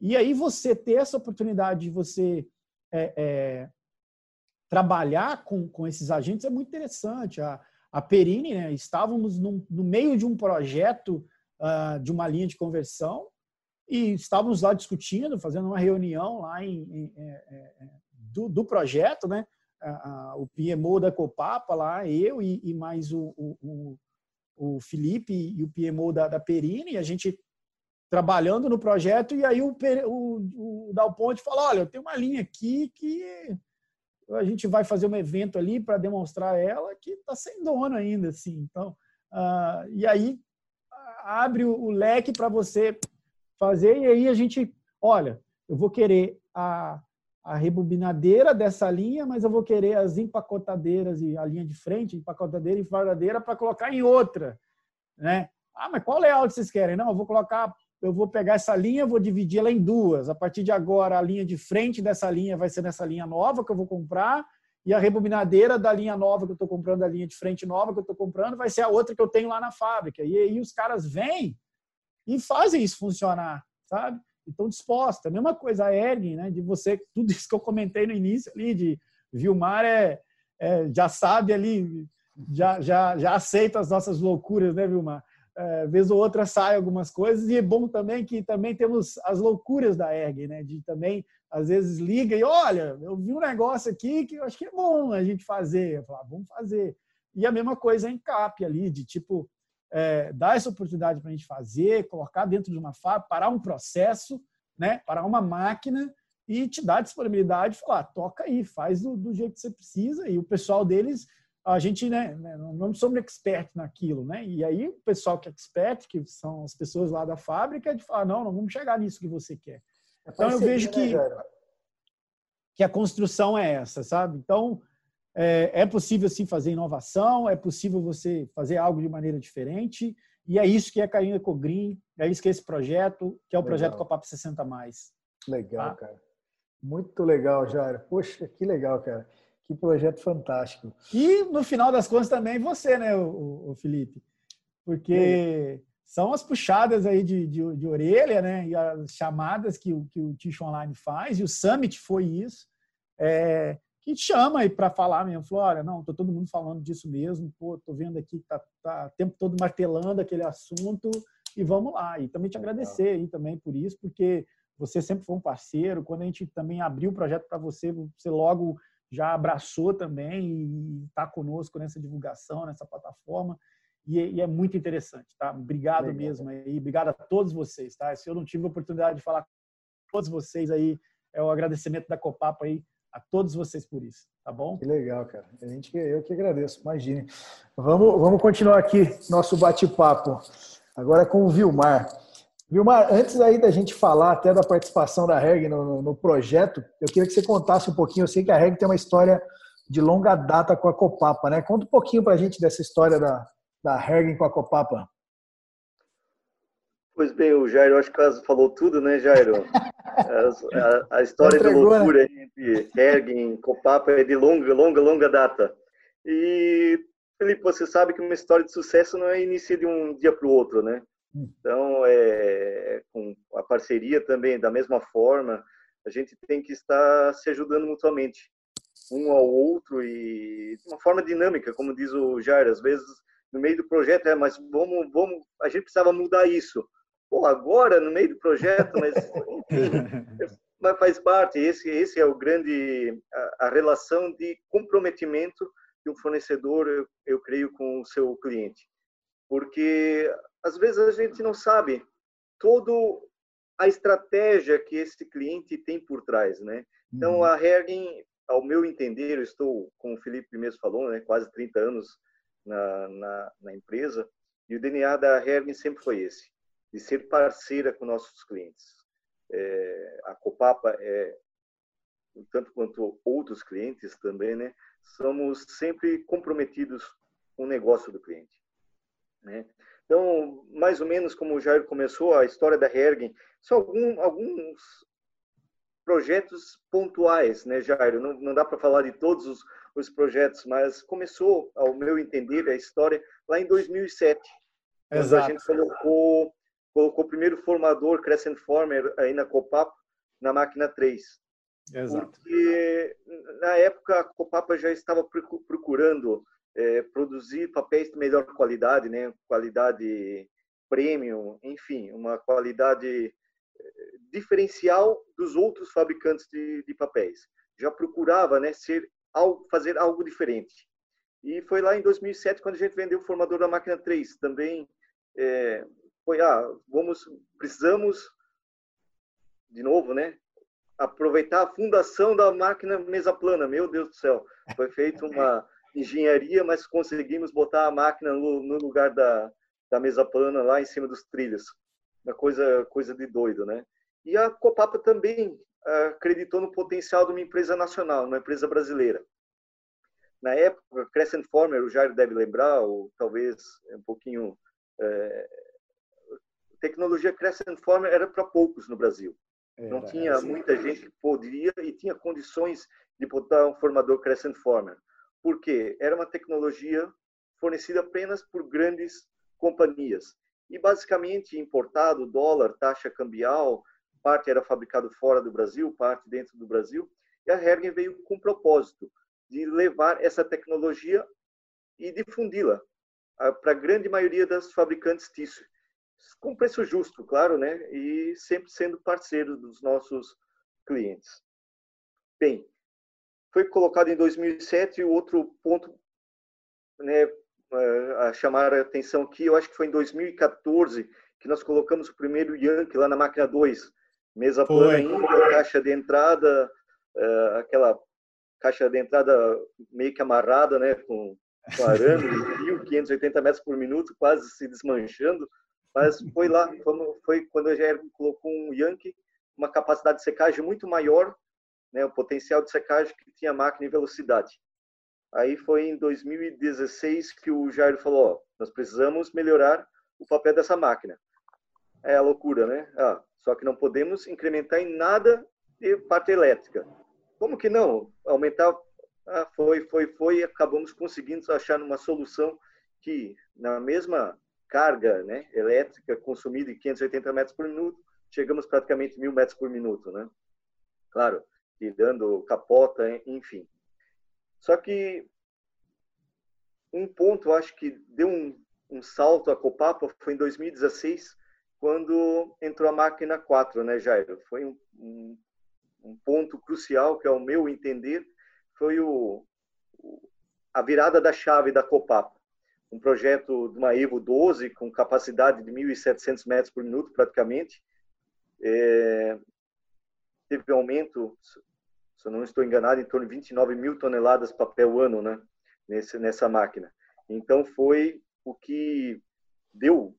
E aí você ter essa oportunidade de você é, é, trabalhar com, com esses agentes é muito interessante. A, a Perini, né, estávamos num, no meio de um projeto uh, de uma linha de conversão e estávamos lá discutindo, fazendo uma reunião lá em, em, em, é, é, é, do, do, projeto, né? O PMO da Copapa lá, eu e, e mais o, o, o, Felipe e o PMO da, da Perini, a gente trabalhando no projeto, e aí o, o, o Dal Ponte falou, olha, eu tenho uma linha aqui que a gente vai fazer um evento ali para demonstrar ela que está sem dono ainda, assim. Então, uh, e aí abre o, o leque para você fazer e aí a gente, olha, eu vou querer a, a rebobinadeira dessa linha, mas eu vou querer as empacotadeiras e a linha de frente, empacotadeira e enfardadeira para colocar em outra, né? Ah, mas qual layout vocês querem? Não, eu vou colocar eu vou pegar essa linha, vou dividir ela em duas. A partir de agora, a linha de frente dessa linha vai ser nessa linha nova que eu vou comprar, e a rebobinadeira da linha nova que eu estou comprando, da linha de frente nova que eu estou comprando, vai ser a outra que eu tenho lá na fábrica. E aí os caras vêm e fazem isso funcionar, sabe? Estão dispostos. A mesma coisa a Ergin, né? De você, tudo isso que eu comentei no início ali, de Vilmar é, é já sabe ali, já, já, já aceita as nossas loucuras, né, Vilmar? é, vez ou outra sai algumas coisas e é bom também que também temos as loucuras da ERG, né? De também às vezes liga e olha, eu vi um negócio aqui que eu acho que é bom a gente fazer, eu falo, ah, vamos fazer. E a mesma coisa em CAP ali, de tipo é, dar essa oportunidade para a gente fazer, colocar dentro de uma fábrica, parar um processo, né? Parar uma máquina e te dar disponibilidade, falar, toca aí, faz do, do jeito que você precisa e o pessoal deles a gente né, né não somos expert naquilo, né? E aí o pessoal que é expert, que são as pessoas lá da fábrica, de falar, não, não vamos chegar nisso que você quer. É então eu vejo que, né, que a construção é essa, sabe? Então é, é, possível sim fazer inovação, é possível você fazer algo de maneira diferente, e é isso que é Carinho Ecogreen, é isso que é esse projeto, que é o legal. projeto Copap 60 mais. Legal, tá? cara. Muito legal, Jairo. Poxa, que legal, cara. Que projeto fantástico. E no final das contas também você, né, o, o Felipe? Porque são as puxadas aí de, de, de, orelha, né? E as chamadas que, o, que o Ticho Online faz, e o Summit foi isso. É, que chama aí para falar mesmo. Falou, olha, não, tô todo mundo falando disso mesmo, pô, tô vendo aqui que tá, tá o tempo todo martelando aquele assunto e vamos lá. E também te agradecer aí também por isso, porque você sempre foi um parceiro. Quando a gente também abriu o projeto para você, você logo já abraçou também e está conosco nessa divulgação, nessa plataforma. E, e, é muito interessante, tá? Obrigado Legal. mesmo aí, obrigado a todos vocês, tá? Se eu não tive a oportunidade de falar com todos vocês aí, é o agradecimento da Copapa aí a todos vocês por isso, tá bom? Que legal, cara. A gente, eu que agradeço, imagine. Vamos, vamos continuar aqui nosso bate-papo, agora com o Vilmar. Vilmar, antes aí da gente falar até da participação da REG no, no, projeto, eu queria que você contasse um pouquinho. Eu sei que a REG tem uma história de longa data com a Copapa, né? Conta um pouquinho para a gente dessa história da, da Hergen com a Copapa. Pois bem, o Jairo acho que quase falou tudo, né, Jairo? A, história né? loucura né? entre Hergen e Copapa é de longa, longa, longa data. E, Felipe, você sabe que uma história de sucesso não é inicia de um dia para o outro, né? Hum. Então, é, com a parceria também, da mesma forma, a gente tem que estar se ajudando mutuamente, um ao outro e de uma forma dinâmica, como diz o Jair, às vezes no meio do projeto é, mas vamos, vamos, a gente precisava mudar isso. Pô, agora no meio do projeto, mas enfim, mas faz parte. Esse, esse é o grande a, a, relação de comprometimento de um fornecedor, eu, eu creio, com o seu cliente, porque às vezes a gente não sabe todo a estratégia que esse cliente tem por trás, né? Então, uhum. a Hergen, ao meu entender, eu estou, como o Felipe mesmo falou, né, quase 30 anos na, na, na empresa, e o DNA da Hergen sempre foi esse, de ser parceira com nossos clientes. É, a Copapa é, tanto quanto outros clientes também, né, somos sempre comprometidos com o negócio do cliente. Né? Então, mais ou menos como o Jair começou, a história da Hergen, são algum, alguns projetos pontuais, né, Jair? Não, não dá para falar de todos os, os, projetos, mas começou, ao meu entender, a história lá em 2007. Exato. A gente colocou, colocou o primeiro formador Crescent Former aí na Copap, na máquina 3. Exato. Porque na época a Copapa já estava procurando é, produzir papéis de melhor qualidade, né? Qualidade premium, enfim, uma qualidade é, diferencial dos outros fabricantes de, de papéis. Já procurava, né, ser algo, fazer algo diferente. E foi lá em 2007 quando a gente vendeu o formador da máquina 3. Também é, foi, ah, vamos, precisamos, de novo, né, aproveitar a fundação da máquina mesa plana. Meu Deus do céu, foi feita uma engenharia, mas conseguimos botar a máquina no, no lugar da, da mesa plana lá em cima dos trilhos. Uma coisa, coisa de doido, né? E a Copapa também ah, acreditou no potencial de uma empresa nacional, uma empresa brasileira. Na época, Crescent Former, o Jair deve lembrar, ou talvez um pouquinho... É, tecnologia Crescent Former era para poucos no Brasil. Não tinha assim. muita gente que poderia e tinha condições de botar um formador Crescent Former porque era uma tecnologia fornecida apenas por grandes companhias e basicamente importado, dólar, taxa cambial, parte era fabricado fora do Brasil, parte dentro do Brasil, e a Hergen veio com o propósito de levar essa tecnologia e difundi-la para a grande maioria das fabricantes tissue, com preço justo, claro, né? E sempre sendo parceiro dos nossos clientes. Bem, foi colocado em 2007 e o outro ponto né, a chamar a atenção aqui, eu acho que foi em 2014 que nós colocamos o primeiro Yankee lá na máquina 2, mesa plana ainda, caixa de entrada, uh, aquela caixa de entrada meio que amarrada, né, com, com arame, 1.580 metros por minuto, quase se desmanchando, mas foi lá, foi quando a GR colocou um Yankee, uma capacidade de secagem muito maior né, o potencial de secagem que tinha a máquina em velocidade. Aí foi em 2016 que o Jair falou: ó, nós precisamos melhorar o papel dessa máquina. É a loucura, né? Ah, só que não podemos incrementar em nada de parte elétrica. Como que não? Aumentar. Ah, foi, foi, foi. E acabamos conseguindo achar uma solução que, na mesma carga né, elétrica consumida em 580 metros por minuto, chegamos praticamente mil metros por minuto, né? Claro, tirando capota, enfim. Só que um ponto, acho que deu um, um salto a Copapa foi em 2016, quando entrou a máquina 4, né, Jairo? Foi um, um, um ponto crucial, que ao meu entender, foi o, a virada da chave da Copapa. Um projeto de uma Evo 12 com capacidade de 1.700 metros por minuto, praticamente, é, teve um aumento, se eu não estou enganado, em torno de 29 mil toneladas de papel ano, né? Nesse, nessa máquina. Então foi o que deu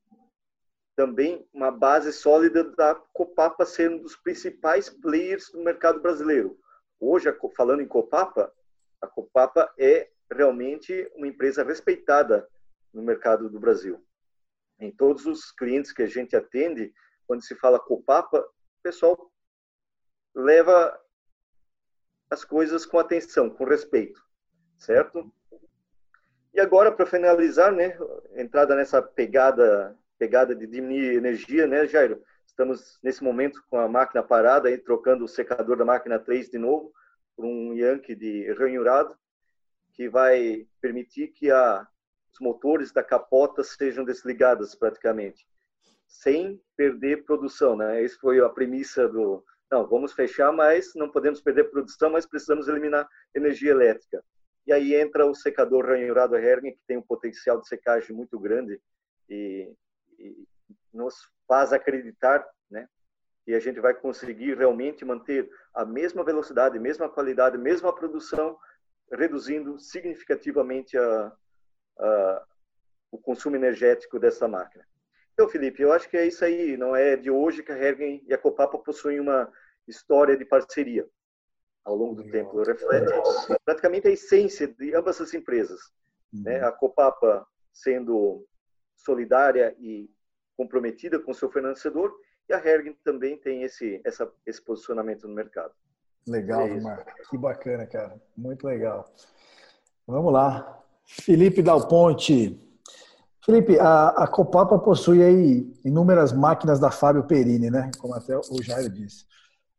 também uma base sólida da Copapa ser um dos principais players do mercado brasileiro. Hoje, falando em Copapa, A Copapa é realmente uma empresa respeitada no mercado do Brasil. Em todos os clientes que a gente atende, quando se fala Copapa, o pessoal leva as coisas com atenção, com respeito, certo? E agora, para finalizar, né, entrada nessa pegada, pegada de diminuir energia, né, Jairo? Estamos nesse momento com a máquina parada, aí, trocando o secador da máquina 3 de novo por um Yankee de ranhurado, que vai permitir que a, os motores da capota sejam desligados praticamente, sem perder produção, né? Essa foi a premissa do, não, vamos fechar, mas não podemos perder produção, mas precisamos eliminar energia elétrica. E aí entra o secador ranhurado Hering, que tem um potencial de secagem muito grande e, e nos faz acreditar né, que a gente vai conseguir realmente manter a mesma velocidade, mesma qualidade, mesma produção, reduzindo significativamente a, a, o consumo energético dessa máquina. Então, Felipe, eu acho que é isso aí. Não é de hoje que a Hergen e a Copapa possuem uma história de parceria ao longo do tempo. Reflete praticamente a essência de ambas as empresas. Uhum. Né? A Copapa sendo solidária e comprometida com seu fornecedor e a Hergen também tem esse, essa, esse posicionamento no mercado. Legal, é Que bacana, cara. Muito legal. Vamos lá. Felipe Dal Ponte. Felipe, a, a Copapa possui aí inúmeras máquinas da Fábio Perini, né? Como até o Jair disse.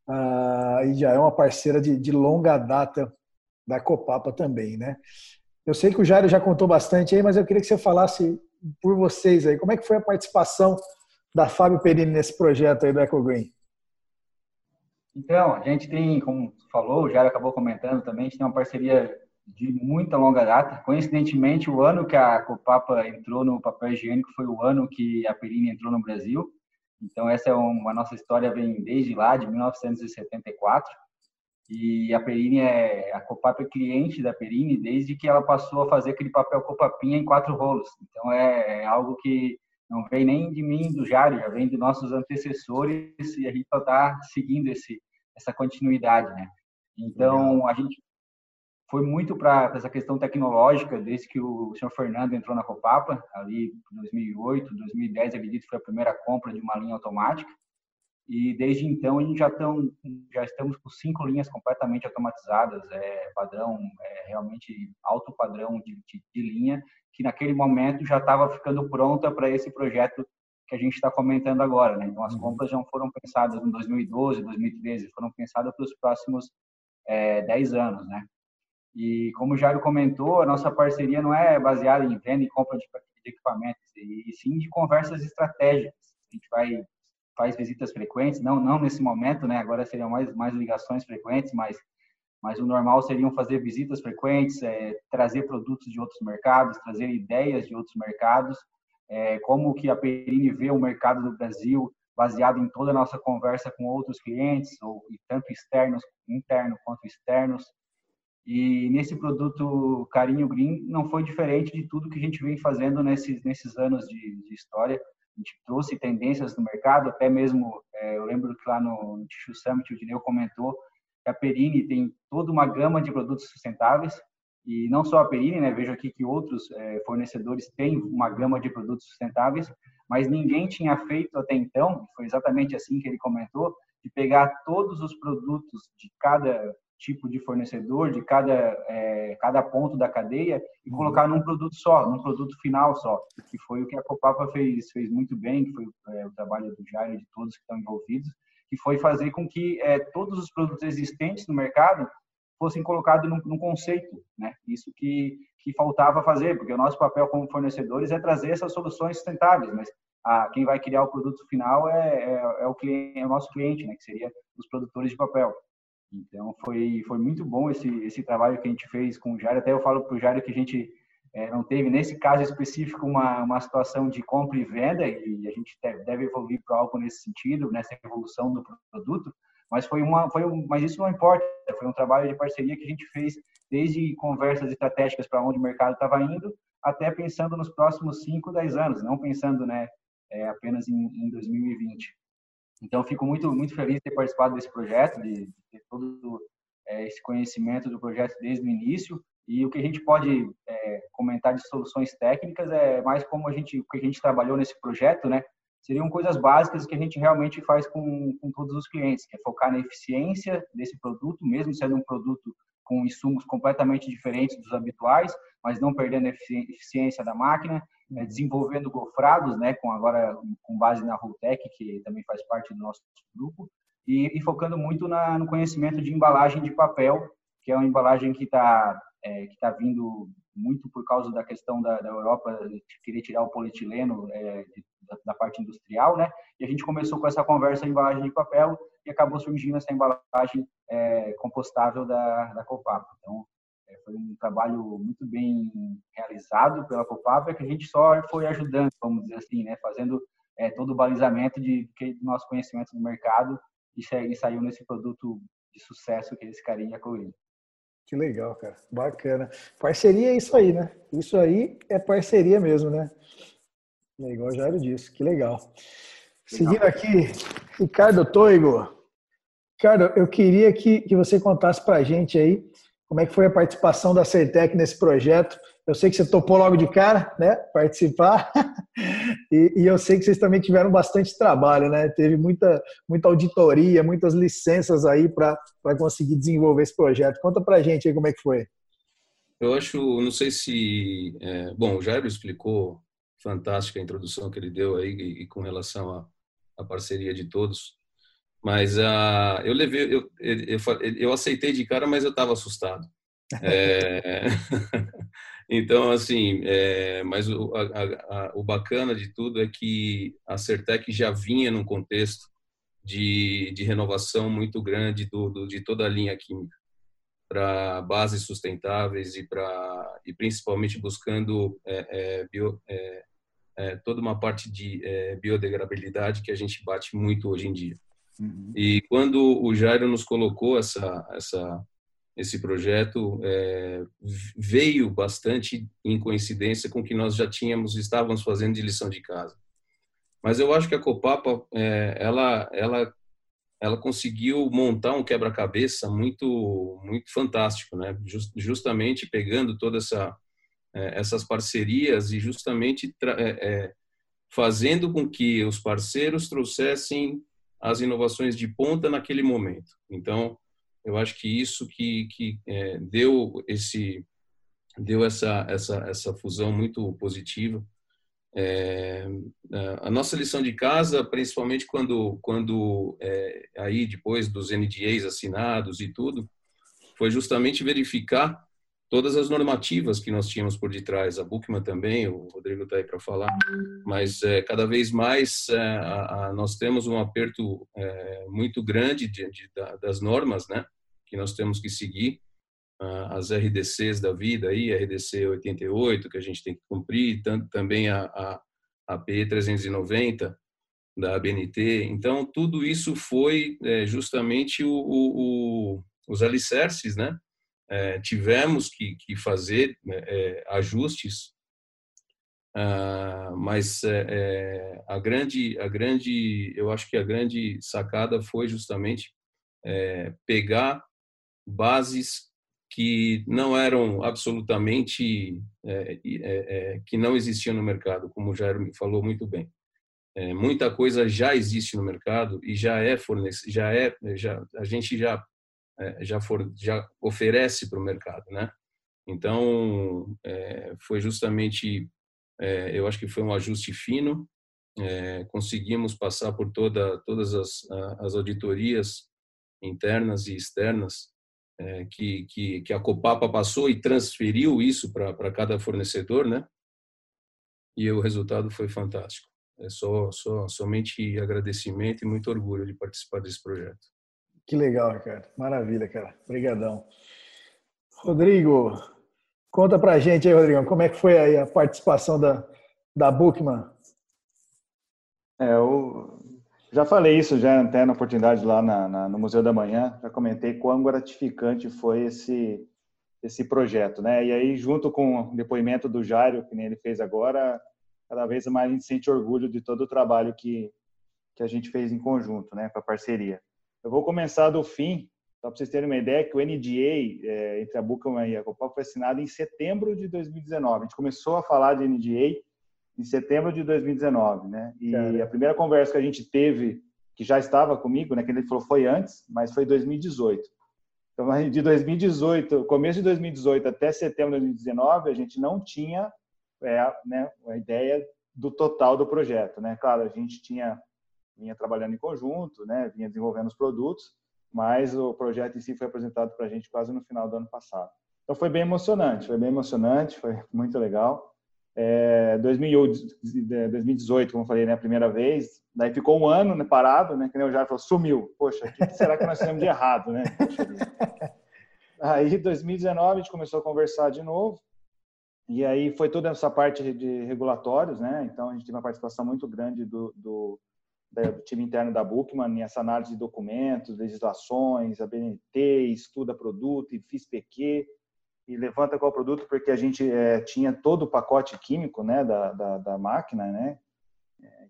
Ah, e já é uma parceira de, de, longa data da Copapa também, né? Eu sei que o Jairo já contou bastante aí, mas eu queria que você falasse por vocês aí, como é que foi a participação da Fábio Perini nesse projeto aí do EcoGreen? Então, a gente tem, como falou, o Jairo acabou comentando também, a gente tem uma parceria de muita longa data. Coincidentemente, o ano que a Copapa entrou no papel higiênico foi o ano que a Perini entrou no Brasil. Então, essa é uma nossa história vem desde lá, de 1974. E a Perini é a Copap é cliente da Perini desde que ela passou a fazer aquele papel Copapinha em quatro rolos. Então, é, é algo que não vem nem de mim, do Jário, já vem de nossos antecessores e a gente está seguindo esse, essa continuidade, né? Então, a gente foi muito para essa questão tecnológica desde que o senhor Fernando entrou na Copapa, ali em 2008, 2010, acredito que foi a primeira compra de uma linha automática. E desde então a gente já, tão, já estamos com cinco linhas completamente automatizadas, é padrão, é realmente alto padrão de, de, de linha, que naquele momento já estava ficando pronta para esse projeto que a gente está comentando agora. Né? Então as uhum. compras já foram pensadas em 2012, 2013, foram pensadas para os próximos é, 10 anos, né? E como o Jairo comentou, a nossa parceria não é baseada em venda e compra de equipamentos, e sim de conversas estratégicas. A gente vai faz visitas frequentes, não não nesse momento, né? Agora seriam mais mais ligações frequentes, mas mas o normal seriam fazer visitas frequentes, é, trazer produtos de outros mercados, trazer ideias de outros mercados, é, como que a Perini vê o mercado do Brasil, baseado em toda a nossa conversa com outros clientes, ou tanto externos, interno quanto externos, e nesse produto Carinho Green não foi diferente de tudo que a gente vem fazendo nesses, nesses anos de, de história. A gente trouxe tendências no mercado, até mesmo, é, eu lembro que lá no, no Tissue Summit o Dineu comentou que a Perini tem toda uma gama de produtos sustentáveis, e não só a Perini, né? Vejo aqui que outros é, fornecedores têm uma gama de produtos sustentáveis, mas ninguém tinha feito até então, foi exatamente assim que ele comentou, de pegar todos os produtos de cada tipo de fornecedor, de cada, é, cada ponto da cadeia e uhum. colocar num produto só, num produto final só, que foi o que a Copapa fez, fez muito bem, que foi é, o trabalho do Jair e de todos que estão envolvidos, que foi fazer com que é, todos os produtos existentes no mercado fossem colocados num, num, conceito, né? Isso que, que faltava fazer, porque o nosso papel como fornecedores é trazer essas soluções sustentáveis, mas a, quem vai criar o produto final é, é, é o, cliente, é o nosso cliente, né? Que seria os produtores de papel. Então foi foi muito bom esse esse trabalho que a gente fez com o Jário. Até eu falo para o Jário que a gente é, não teve nesse caso específico uma uma situação de compra e venda e a gente deve evoluir para algo nesse sentido, nessa evolução do produto. Mas foi uma foi um, mas isso não importa. Foi um trabalho de parceria que a gente fez desde conversas estratégicas para onde o mercado estava indo até pensando nos próximos 5, 10 anos, não pensando né, é, apenas em, em 2020. Então, fico muito, muito feliz de ter participado desse projeto, de, ter todo é, esse conhecimento do projeto desde o início e o que a gente pode é, comentar de soluções técnicas é mais como a gente, o que a gente trabalhou nesse projeto, né? Seriam coisas básicas que a gente realmente faz com, com todos os clientes, que é focar na eficiência desse produto, mesmo sendo um produto com insumos completamente diferentes dos habituais, mas não perdendo a eficiência da máquina, né, desenvolvendo gofrados, né, com agora com base na Roltec, que também faz parte do nosso grupo, e, e focando muito na, no conhecimento de embalagem de papel, que é uma embalagem que está é, que está vindo muito por causa da questão da, da Europa querer tirar o polietileno é, da, da, parte industrial, né? E a gente começou com essa conversa em embalagem de papel e acabou surgindo essa embalagem é, compostável da, da Copapa. Então, é, foi um trabalho muito bem realizado pela Copapa que a gente só foi ajudando, vamos dizer assim, né? Fazendo é, todo o balizamento de que nosso conhecimento do mercado e, e saiu nesse produto de sucesso que é esse carinha colorido. Que legal, cara. Bacana. Parceria é isso aí, né? Isso aí é parceria mesmo, né? É igual o Jairo disse. Que legal. Seguindo aqui, Ricardo Toigo. Ricardo, eu queria que, que você contasse para a gente aí como é que foi a participação da Certec nesse projeto eu sei que você topou logo de cara, né, participar, e, e, eu sei que vocês também tiveram bastante trabalho, né? Teve muita, muita auditoria, muitas licenças aí para conseguir desenvolver esse projeto. Conta para a gente aí como é que foi. Eu acho, não sei se, é, bom, o Jairo explicou fantástica a introdução que ele deu aí e, e com relação à parceria de todos. Mas uh, eu levei, eu, eu, eu, aceitei de cara, mas eu estava assustado. É... Então, assim, é, mas o, a, a, o bacana de tudo é que a Certec já vinha num contexto de, de renovação muito grande do, do de toda a linha química para bases sustentáveis e para e principalmente buscando é, é, bio, é, é, toda uma parte de é, biodegradabilidade que a gente bate muito hoje em dia. Uhum. E quando o Jairo nos colocou essa essa esse projeto é, veio bastante em coincidência com o que nós já tínhamos, estávamos fazendo de lição de casa. Mas eu acho que a Copapa, é, ela, ela, ela conseguiu montar um quebra-cabeça muito, muito fantástico, né? Just, justamente pegando toda essa é, essas parcerias e justamente é, é, fazendo com que os parceiros trouxessem as inovações de ponta naquele momento. Então, eu acho que isso que, que é, deu esse deu essa essa essa fusão muito positiva. É, a nossa lição de casa, principalmente quando quando é, aí depois dos NDAs assinados e tudo, foi justamente verificar todas as normativas que nós tínhamos por detrás. A Bookman também, o Rodrigo está aí para falar, mas é, cada vez mais é, a, a, nós temos um aperto é, muito grande de, de, das normas, né? que nós temos que seguir, as RDCs da vida, aí, RDC 88, que a gente tem que cumprir, tanto, também a, a, a PE 390 da ABNT. Então, tudo isso foi é, justamente o, o, o, os alicerces, né? É, tivemos que, que fazer é, ajustes, ah, mas é, é, a grande, a grande, eu acho que a grande sacada foi justamente é, pegar bases que não eram absolutamente é, que não existiam no mercado, como o Jair me falou muito bem. É, muita coisa já existe no mercado e já é fornece, já é já a gente já já for, já oferece para o mercado, né? Então é, foi justamente eu acho que foi um ajuste fino. conseguimos passar por toda todas as, as auditorias internas e externas é, que, que, que, a Copapa passou e transferiu isso para cada fornecedor, né? E o resultado foi fantástico. É só, só somente agradecimento e muito orgulho de participar desse projeto. Que legal, Ricardo. Maravilha, cara. Obrigadão. Rodrigo, conta pra gente aí, Rodrigo, como é que foi aí a participação da, da Bookman? É, eu já falei isso já até na oportunidade lá na, na, no Museu da Manhã, já comentei quão gratificante foi esse esse projeto, né? E aí junto com o depoimento do Jairo, que nem ele fez agora, cada vez mais a gente sente orgulho de todo o trabalho que que a gente fez em conjunto, né, com a parceria. Eu vou começar do fim, Só para vocês terem uma ideia, que o NDA é, entre a Buckham e a Copal foi assinado em setembro de 2019. A gente começou a falar de NDA em setembro de 2019, né? E Cara. a primeira conversa que a gente teve, que já estava comigo, né? Que ele falou foi antes, mas foi 2018. Então, de 2018, começo de 2018 até setembro de 2019, a gente não tinha é, né, a ideia do total do projeto, né? Claro, a gente tinha vinha trabalhando em conjunto, né? Vinha desenvolvendo os produtos, mas o projeto em si foi apresentado para a gente quase no final do ano passado. Então foi bem emocionante, foi bem emocionante, foi muito legal. É, 2018, como eu falei, né, a primeira vez, daí ficou um ano né, parado, né, que nem o Jair falou, sumiu. Poxa, o que será que nós fizemos de errado, né? aí, 2019, a gente começou a conversar de novo, e aí foi toda essa parte de regulatórios, né? Então, a gente teve uma participação muito grande do, do, do time interno da Bookman nessa análise de documentos, legislações, a BNT, estuda produto e FISPQ, e levanta qual produto, porque a gente é, tinha todo o pacote químico né, da, da, da, máquina, né?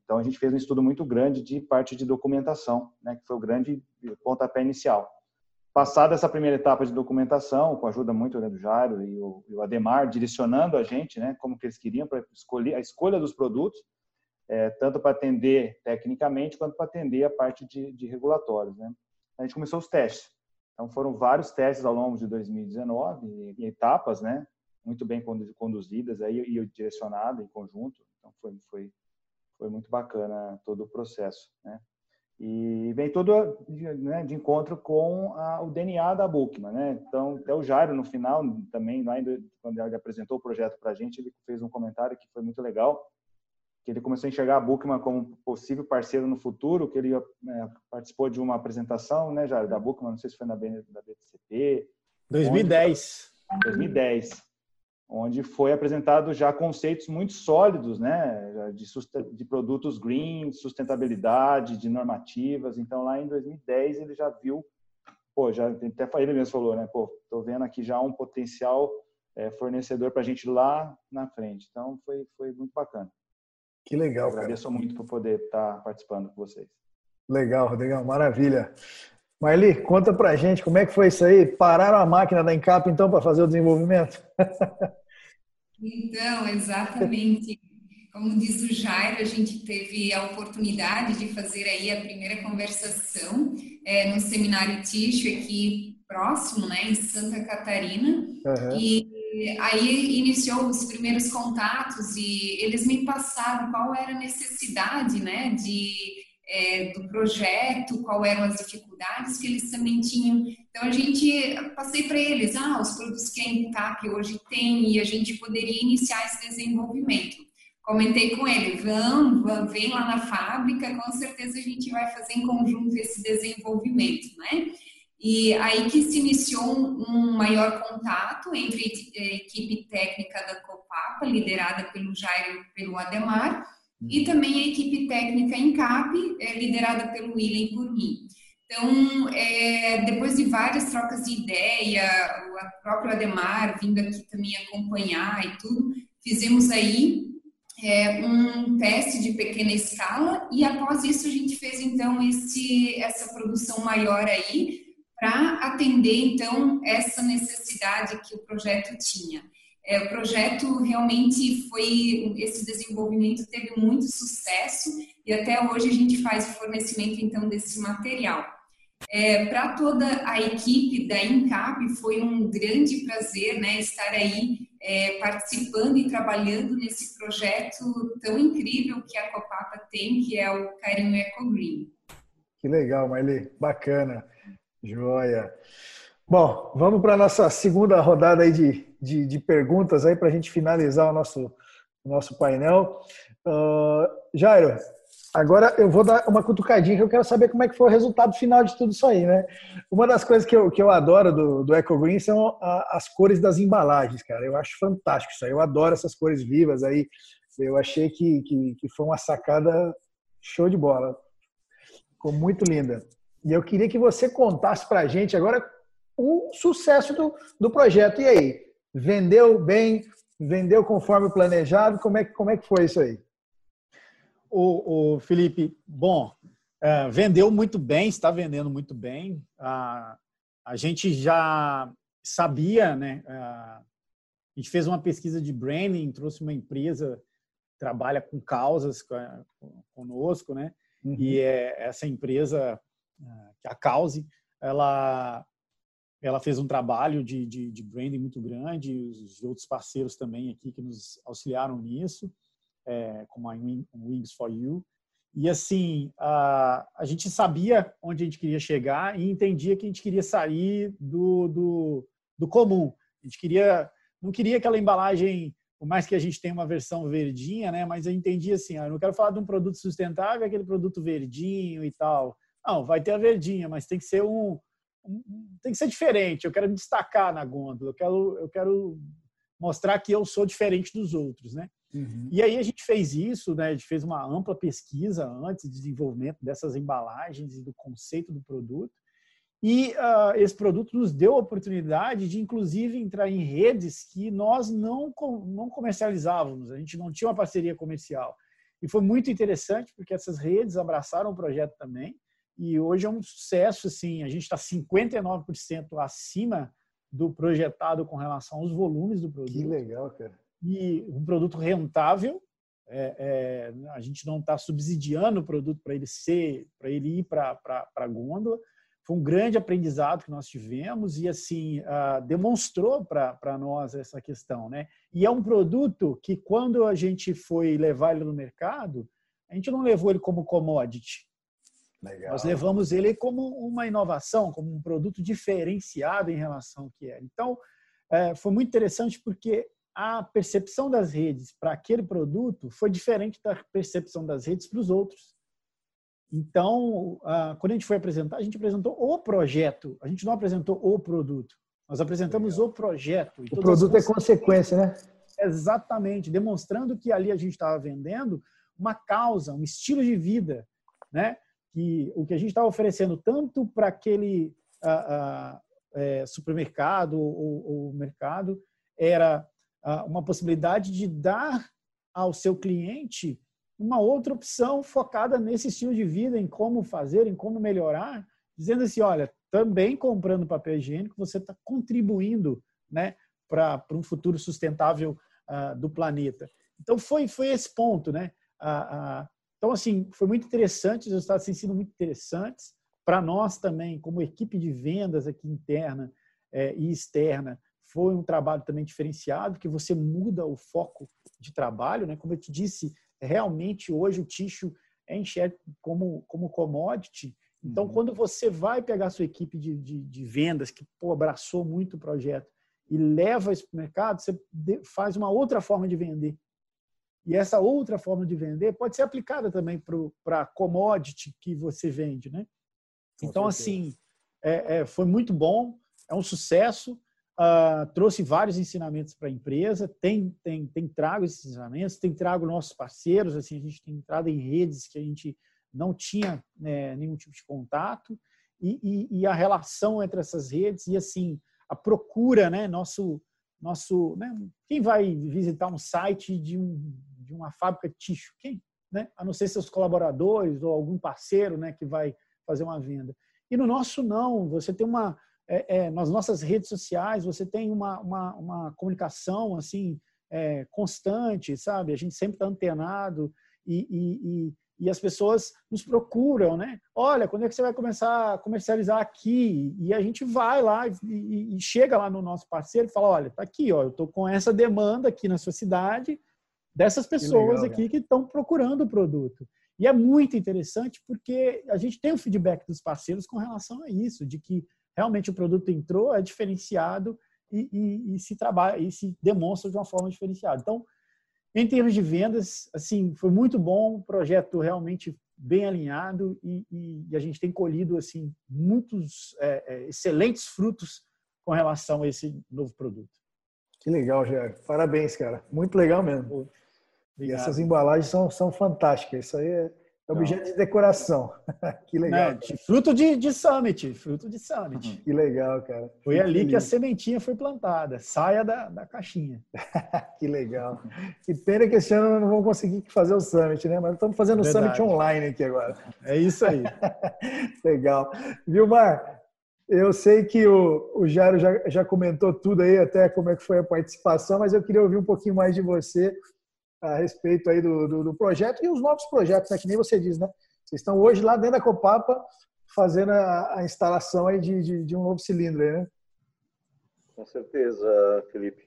Então, a gente fez um estudo muito grande de parte de documentação, né, que foi o grande pontapé inicial. Passada essa primeira etapa de documentação, com a ajuda muito né, do Jairo e o, e o, Ademar, direcionando a gente, né, como que eles queriam para escolher a escolha dos produtos, é, tanto para atender tecnicamente quanto para atender a parte de, de regulatórios. Né? A gente começou os testes. Então foram vários testes ao longo de 2019, em etapas, né? Muito bem conduzidas aí e direcionada em conjunto. Então foi foi foi muito bacana todo o processo, né? E vem todo né, de encontro com a, o DNA da Bookman, né? Então, até o Jairo, no final, também, lá quando ele apresentou o projeto para a gente, ele fez um comentário que foi muito legal, que ele começou a enxergar a Bookman como possível parceiro no futuro, que ele é, participou de uma apresentação, né, já da Bookman, não sei se foi na, da BTCP. 2010. Onde, 2010, onde foi apresentado já conceitos muito sólidos, né, de, de produtos green, sustentabilidade, de normativas. Então, lá em 2010, ele já viu, pô, já até ele mesmo falou, né, pô, tô vendo aqui já um potencial é, fornecedor para a gente lá na frente. Então, foi, foi muito bacana. Que legal, cara. Agradeço muito por poder estar participando com vocês. Legal, Rodrigão, maravilha. Marli, conta pra gente como é que foi isso aí? Pararam a máquina da Encap, então, para fazer o desenvolvimento? Então, exatamente. Como diz o Jairo, a gente teve a oportunidade de fazer aí a primeira conversação é, no seminário Ticho aqui próximo, né, em Santa Catarina. Uhum. E aí iniciou os primeiros contatos e eles me passaram qual era a necessidade, né, de é, do projeto, qual eram as dificuldades que eles também tinham. Então a gente passei para eles, ah, os produtos que a Encap hoje tem e a gente poderia iniciar esse desenvolvimento. Comentei com ele, vamos, vamos, vem lá na fábrica, com certeza a gente vai fazer em conjunto esse desenvolvimento, né? E aí que se iniciou um, maior contato entre a equipe técnica da Copapa, liderada pelo Jairo e pelo Ademar, e também a equipe técnica Encap, é, liderada pelo William e por mim. Então, é, depois de várias trocas de ideia, o próprio Ademar vindo aqui também acompanhar e tudo, fizemos aí é, um teste de pequena escala e após isso a gente fez então esse, essa produção maior aí, para atender, então, essa necessidade que o projeto tinha. É, o projeto realmente foi, esse desenvolvimento teve muito sucesso e até hoje a gente faz o fornecimento, então, desse material. É, para toda a equipe da INCAP foi um grande prazer né, estar aí é, participando e trabalhando nesse projeto tão incrível que a Copapa tem, que é o Carinho Eco Green. Que legal, Marli, bacana. Joia. Bom, vamos para a nossa segunda rodada aí de, de, de perguntas aí para a gente finalizar o nosso, nosso painel. Uh, Jairo, agora eu vou dar uma cutucadinha que eu quero saber como é que foi o resultado final de tudo isso aí, né? Uma das coisas que eu, que eu adoro do, do Eco Green são a, as cores das embalagens, cara. Eu acho fantástico isso aí. Eu adoro essas cores vivas aí. Eu achei que, que, que foi uma sacada show de bola. Ficou muito linda. E eu queria que você contasse para a gente agora o sucesso do, do projeto. E aí? Vendeu bem? Vendeu conforme planejado? Como é, como é que foi isso aí? O, o Felipe, bom, é, vendeu muito bem, está vendendo muito bem. A, a gente já sabia, né? A gente fez uma pesquisa de branding, trouxe uma empresa que trabalha com causas conosco, né? Uhum. E é, essa empresa, é a Cause, ela ela fez um trabalho de, de, de, branding muito grande, os outros parceiros também aqui que nos auxiliaram nisso, é, como a Wings for You. E assim, a, a gente sabia onde a gente queria chegar e entendia que a gente queria sair do, do, do comum. A gente queria, não queria aquela embalagem, por mais que a gente tenha uma versão verdinha, né? Mas eu entendia assim, ah, eu não quero falar de um produto sustentável, aquele produto verdinho e tal. Não, vai ter a verdinha, mas tem que ser um, um tem que ser diferente. Eu quero me destacar na gôndola. Eu quero, eu quero mostrar que eu sou diferente dos outros, né? Uhum. E aí a gente fez isso, né? A gente fez uma ampla pesquisa antes de desenvolvimento dessas embalagens e do conceito do produto. E uh, esse produto nos deu a oportunidade de, inclusive, entrar em redes que nós não, não comercializávamos, a gente não tinha uma parceria comercial. E foi muito interessante, porque essas redes abraçaram o projeto também. E hoje é um sucesso, assim, a gente está 59% acima do projetado com relação aos volumes do produto. Que legal, cara e um produto rentável. É, é, a gente não está subsidiando o produto para ele ser, para ele ir para a gôndola. Foi um grande aprendizado que nós tivemos e assim uh, demonstrou para nós essa questão, né? E é um produto que quando a gente foi levar ele no mercado, a gente não levou ele como commodity. Legal. Nós levamos ele como uma inovação, como um produto diferenciado em relação ao que era. Então, é, foi muito interessante porque a percepção das redes para aquele produto foi diferente da percepção das redes para os outros. Então, quando a gente foi apresentar, a gente apresentou o projeto, a gente não apresentou o produto. Nós apresentamos Legal. o projeto. O produto é consequência, né? Exatamente, demonstrando que ali a gente estava vendendo uma causa, um estilo de vida, né? Que o que a gente estava oferecendo tanto para aquele é, supermercado ou, ou mercado era uma possibilidade de dar ao seu cliente uma outra opção focada nesse estilo de vida, em como fazer, em como melhorar, dizendo assim, olha, também comprando papel higiênico, você está contribuindo né, para um futuro sustentável uh, do planeta. Então, foi, foi esse ponto. Né? Então, assim, foi muito interessante, os resultados têm sido muito interessantes. Para nós também, como equipe de vendas aqui interna eh, e externa, foi um trabalho também diferenciado, que você muda o foco de trabalho, né? Como eu te disse, realmente hoje o tixo é enxergado como, como commodity. Então, uhum. quando você vai pegar a sua equipe de, de, de vendas, que pô, abraçou muito o projeto, e leva isso para o mercado, você faz uma outra forma de vender. E essa outra forma de vender pode ser aplicada também para a commodity que você vende, né? Com então, certeza. assim, é, é, foi muito bom, é um sucesso. Uh, trouxe vários ensinamentos para a empresa, tem, tem, tem trago esses ensinamentos, tem trago nossos parceiros, assim, a gente tem entrado em redes que a gente não tinha né, nenhum tipo de contato, e, e, e, a relação entre essas redes, e assim, a procura, né, nosso, nosso né, quem vai visitar um site de, um, de uma fábrica de tixo? Quem? Né? A não ser seus colaboradores ou algum parceiro né, que vai fazer uma venda. E no nosso não, você tem uma, é, é, nas nossas redes sociais você tem uma, uma, uma comunicação assim é, constante, sabe? A gente sempre está antenado e, e, e, e, as pessoas nos procuram, né? Olha, quando é que você vai começar a comercializar aqui? E a gente vai lá e, chega lá no nosso parceiro e fala, olha, tá aqui, ó, eu estou com essa demanda aqui na sua cidade dessas pessoas que legal, aqui que estão procurando o produto. E é muito interessante porque a gente tem o feedback dos parceiros com relação a isso, de que realmente o produto entrou, é diferenciado e, e, e, se trabalha e se demonstra de uma forma diferenciada. Então, em termos de vendas, assim, foi muito bom, projeto realmente bem alinhado e, e a gente tem colhido assim muitos é, é, excelentes frutos com relação a esse novo produto. Que legal, Jair. Parabéns, cara. Muito legal mesmo. Obrigado. E essas embalagens são, são fantásticas. Isso aí é, é objeto de decoração. que legal. Fruto de, de Summit, fruto de Summit. Que legal, cara. Foi ali feliz. que a sementinha foi plantada. Saia da, da caixinha. que legal. Que pena que esse ano não vamos conseguir fazer o Summit, né? Mas estamos fazendo o Summit online aqui agora. É isso aí. legal. Vilmar, Eu sei que o, o Jairo já, já comentou tudo aí, até como é que foi a participação, mas eu queria ouvir um pouquinho mais de você a respeito aí do, do, do projeto e os novos projetos, né? Que nem você diz, né? Vocês estão hoje lá dentro da Copapa fazendo a, a instalação aí de, de, de, um novo cilindro, aí, né? Com certeza, Felipe.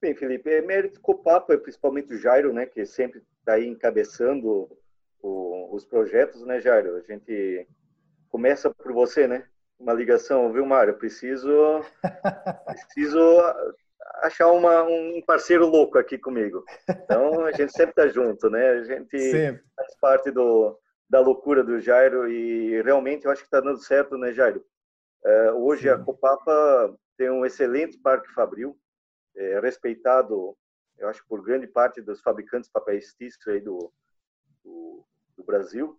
Bem, Felipe, é mérito Copapa, principalmente o Jairo, né? Que sempre está aí encabeçando o, os projetos, né, Jairo? A gente começa por você, né? Uma ligação, viu, Mário? Preciso, preciso achar uma, um parceiro louco aqui comigo. Então, a gente sempre está junto, né? A gente sempre. faz parte do, da loucura do Jairo e realmente eu acho que está dando certo, né, Jairo? É, hoje Sim. a Copapa tem um excelente parque fabril, é, respeitado, eu acho, por grande parte dos fabricantes de papéis tísseis aí do, do, do, Brasil.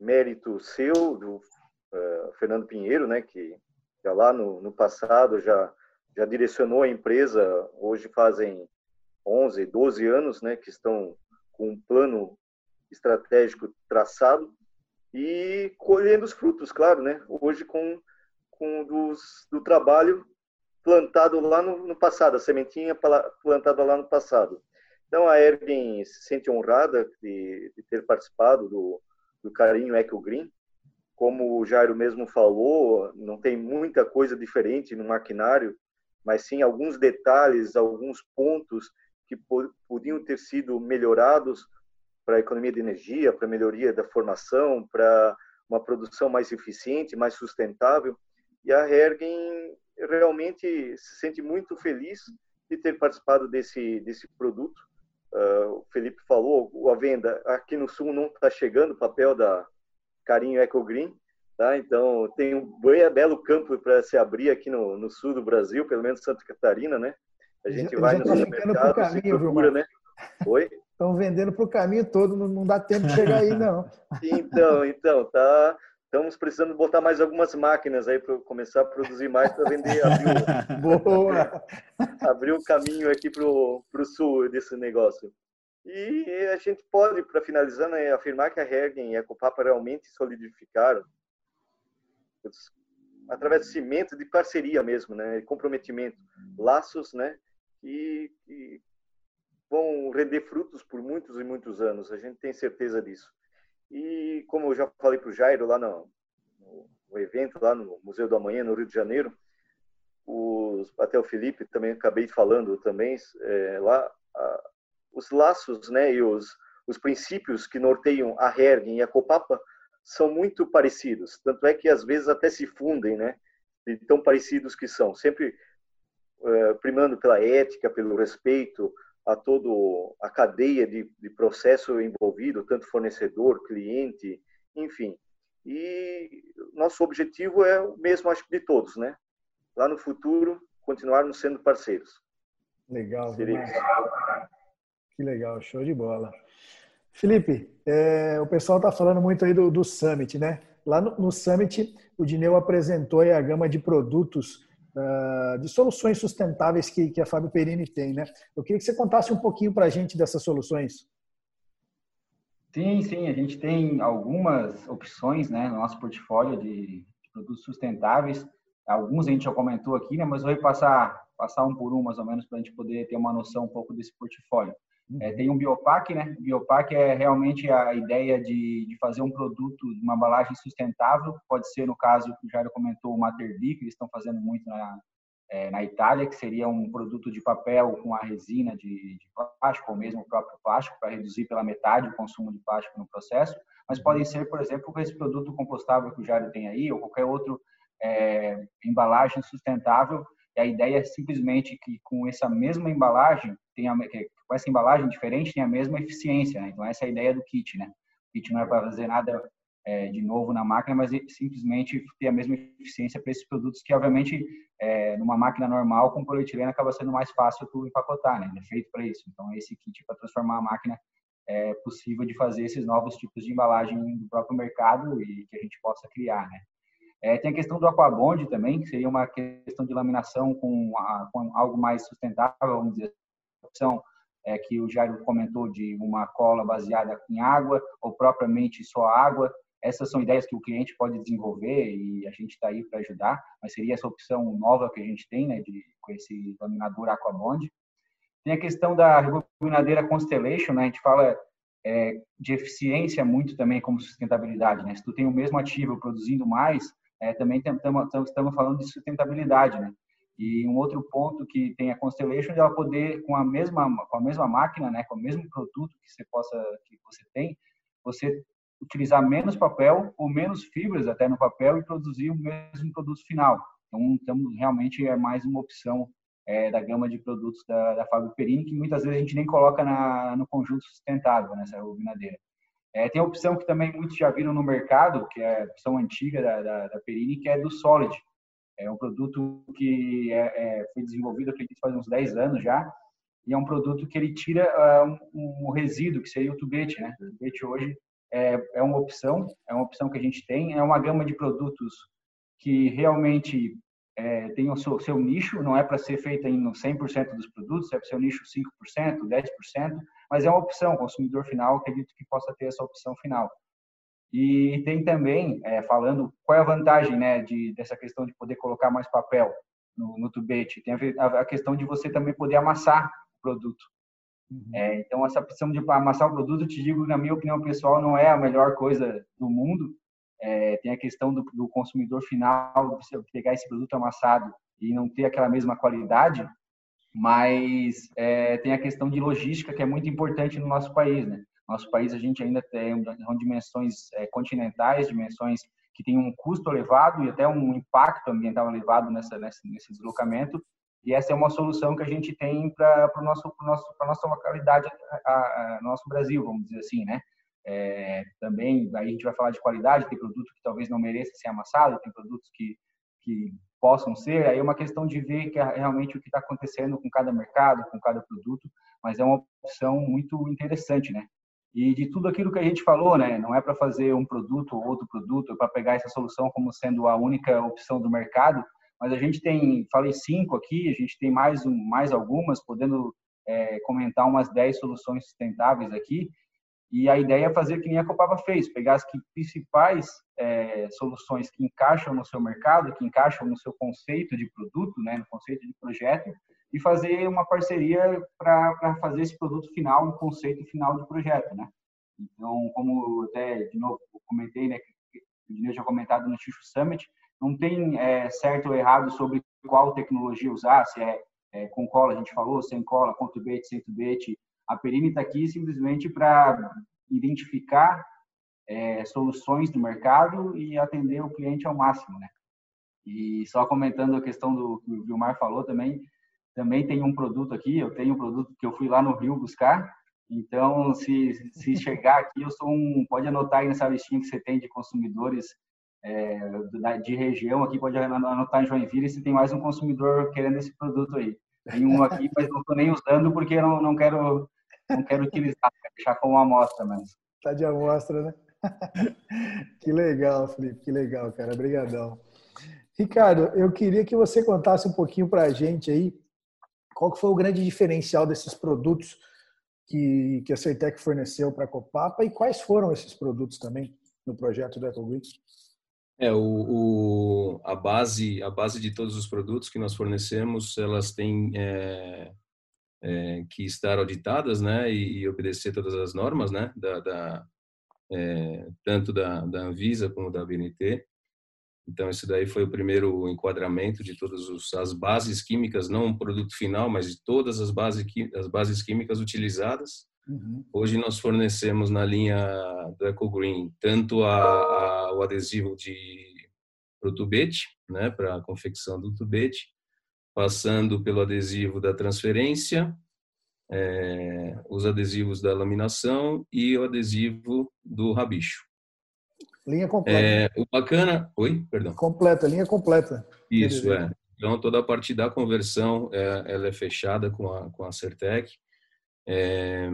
Mérito seu, do uh, Fernando Pinheiro, né, que já lá no, no passado já já direcionou a empresa, hoje fazem 11, 12 anos, né, que estão com um plano estratégico traçado e colhendo os frutos, claro, né? Hoje com com dos, do trabalho plantado lá no, no, passado, a sementinha plantada lá no passado. Então a Ergen se sente honrada de, de ter participado do, do Carinho Eco Green. Como o Jairo mesmo falou, não tem muita coisa diferente no maquinário mas sim alguns detalhes, alguns pontos que podiam ter sido melhorados para a economia de energia, para a melhoria da formação, para uma produção mais eficiente, mais sustentável. E a Hergen realmente se sente muito feliz de ter participado desse desse produto. Uh, o Felipe falou, a venda aqui no sul não está chegando o papel da Carinho Eco Green, Tá? Então, tem um bem belo campo para se abrir aqui no, no, sul do Brasil, pelo menos Santa Catarina, né? A gente vai no supermercado, caminho, procura, viu, né? Oi? Estão vendendo para o caminho todo, não, não dá tempo de chegar aí, não. então, então, tá. Estamos precisando botar mais algumas máquinas aí para começar a produzir mais para vender. Abrir o, Boa! abrir o caminho aqui para o sul desse negócio. E a gente pode, para finalizar, né, afirmar que a Hergen e a Copapa realmente solidificaram cimento, de parceria mesmo, né? Comprometimento, laços, né? E, e vão render frutos por muitos e muitos anos. A gente tem certeza disso. E como eu já falei para o Jairo lá no, no, evento lá no Museu do Amanhã no Rio de Janeiro, os, até o Felipe também acabei falando também é, lá a, os laços, né? E os os princípios que norteiam a Hergen e a Copapa são muito parecidos. Tanto é que às vezes até se fundem, né? De tão parecidos que são. Sempre uh, primando pela ética, pelo respeito a todo a cadeia de, de processo envolvido, tanto fornecedor, cliente, enfim. E nosso objetivo é o mesmo, acho que de todos, né? Lá no futuro, continuarmos sendo parceiros. Legal, Que legal, show de bola. Felipe, é, o pessoal está falando muito aí do, do Summit, né? Lá no, no Summit, o Dineu apresentou a gama de produtos, uh, de soluções sustentáveis que, que a Fábio Perini tem, né? Eu queria que você contasse um pouquinho para a gente dessas soluções. Sim, sim, a gente tem algumas opções né, no nosso portfólio de, de produtos sustentáveis. Alguns a gente já comentou aqui, né, mas eu vou passar, passar um por um, mais ou menos, para a gente poder ter uma noção um pouco desse portfólio. É, tem um biopack, né? Biopack é realmente a ideia de, de fazer um produto, uma embalagem sustentável. Pode ser, no caso, que o Jairo comentou, o Materbi, que eles estão fazendo muito na, é, na Itália, que seria um produto de papel com a resina de, de plástico, ou mesmo o próprio plástico, para reduzir pela metade o consumo de plástico no processo. Mas podem ser, por exemplo, esse produto compostável que o Jairo tem aí, ou qualquer outro é, embalagem sustentável. E a ideia é simplesmente que com essa mesma embalagem, tenha, com essa embalagem diferente tem a mesma eficiência. Né? Então, essa é a ideia do kit. Né? O kit não é para fazer nada é, de novo na máquina, mas simplesmente ter a mesma eficiência para esses produtos que, obviamente, é, numa máquina normal, com polietileno, acaba sendo mais fácil tu empacotar. Né? Ele é feito para isso. Então, esse kit para transformar a máquina é possível de fazer esses novos tipos de embalagem do próprio mercado e que a gente possa criar, né? É, tem a questão do aquabond também, que seria uma questão de laminação com, a, com algo mais sustentável, vamos dizer, opção é, que o Jairo comentou de uma cola baseada em água ou propriamente só água. essas são ideias que o cliente pode desenvolver e a gente está aí para ajudar, mas seria essa opção nova que a gente tem, né, de, com esse laminador Aquabond. Tem a questão da rebobinadeira Constellation, né, a gente fala é, de eficiência muito também como sustentabilidade, né, se tu tem o mesmo ativo produzindo mais, é, também estamos falando de sustentabilidade, né, e um outro ponto que tem a Constellation é ela poder com a mesma com a mesma máquina, né, com o mesmo produto que você possa que você tem, você utilizar menos papel ou menos fibras até no papel e produzir o mesmo produto final. Então, estamos realmente é mais uma opção é, da gama de produtos da, da Fábio Perini, que muitas vezes a gente nem coloca na, no conjunto sustentável, nessa né, rebobinadeira. É, tem a opção que também muitos já viram no mercado, que é a opção antiga da, da, da Perini, que é do Solid. É um produto que é, é, foi desenvolvido, acredito, faz uns 10 anos já, e é um produto que ele tira uh, um, um, resíduo, que seria o tubete, né? O tubete hoje é, é uma opção, é uma opção que a gente tem, é uma gama de produtos que realmente é, tem o seu, seu, nicho, não é para ser feita em 100% dos produtos, é para ser o nicho 5%, 10%, mas é uma opção, o consumidor final acredito que possa ter essa opção final. E tem também, é, falando qual é a vantagem né, de, dessa questão de poder colocar mais papel no, no tubete, tem a, a, questão de você também poder amassar o produto. Uhum. É, então, essa opção de amassar o produto, te digo, na minha opinião pessoal, não é a melhor coisa do mundo. É, tem a questão do, do, consumidor final, você pegar esse produto amassado e não ter aquela mesma qualidade, mas é, tem a questão de logística que é muito importante no nosso país, né? Nosso país a gente ainda tem dimensões é, continentais, dimensões que têm um custo elevado e até um impacto ambiental elevado nessa, nesse, nesse deslocamento. E essa é uma solução que a gente tem para o nosso, nosso, a nossa localidade, a, a, nosso Brasil, vamos dizer assim, né? É, também, aí a gente vai falar de qualidade, tem produto que talvez não mereça ser amassado, tem produtos que, que possam ser, aí é uma questão de ver que é realmente o que está acontecendo com cada mercado, com cada produto, mas é uma opção muito interessante, né? E de tudo aquilo que a gente falou, né? Não é para fazer um produto ou outro produto, é para pegar essa solução como sendo a única opção do mercado, mas a gente tem, falei cinco aqui, a gente tem mais, um, mais algumas, podendo é, comentar umas dez soluções sustentáveis aqui. E a ideia é fazer que nem a Copava fez, pegar as principais é, soluções que encaixam no seu mercado, que encaixam no seu conceito de produto, né, no conceito de projeto, e fazer uma parceria para fazer esse produto final, um conceito final de projeto, né? Então, como até, de novo, comentei, né, que o Dineu tinha comentado no Xixo Summit, não tem é, certo ou errado sobre qual tecnologia usar, se é, é, com cola, a gente falou, sem cola, com tubete, sem tubete. A Perini está aqui simplesmente para identificar é, soluções do mercado e atender o cliente ao máximo, né? E só comentando a questão do que o Vilmar falou também, também tem um produto aqui, eu tenho um produto que eu fui lá no Rio buscar, então se, se chegar aqui, eu sou um, pode anotar aí nessa listinha que você tem de consumidores é, de região aqui, pode anotar em Joinville se tem mais um consumidor querendo esse produto aí. Tem um aqui, mas não estou nem usando porque não, não quero não quero utilizar, quero deixar como amostra mas Tá de amostra, né? que legal, Felipe, que legal, cara. Obrigadão. Ricardo, eu queria que você contasse um pouquinho para a gente aí qual que foi o grande diferencial desses produtos que, que a Certec forneceu para a Copapa e quais foram esses produtos também no projeto do EcoGreen? É, o, o, a, base, a base de todos os produtos que nós fornecemos, elas têm é, é, que estar auditadas né, e, e, obedecer todas as normas, né, da, da é, tanto da, da Anvisa como da BNT. Então, esse daí foi o primeiro enquadramento de todas as bases químicas, não um produto final, mas de todas as bases, as bases químicas utilizadas. Uhum. Hoje nós fornecemos na linha do EcoGreen tanto a, a, o adesivo de para tubete, né, para a confecção do tubete, passando pelo adesivo da transferência, é, os adesivos da laminação e o adesivo do rabicho. Linha completa. É, o bacana, oi, perdão. Completa, linha completa. Isso é. Então toda a parte da conversão, é, ela é fechada com a com a Certec. É,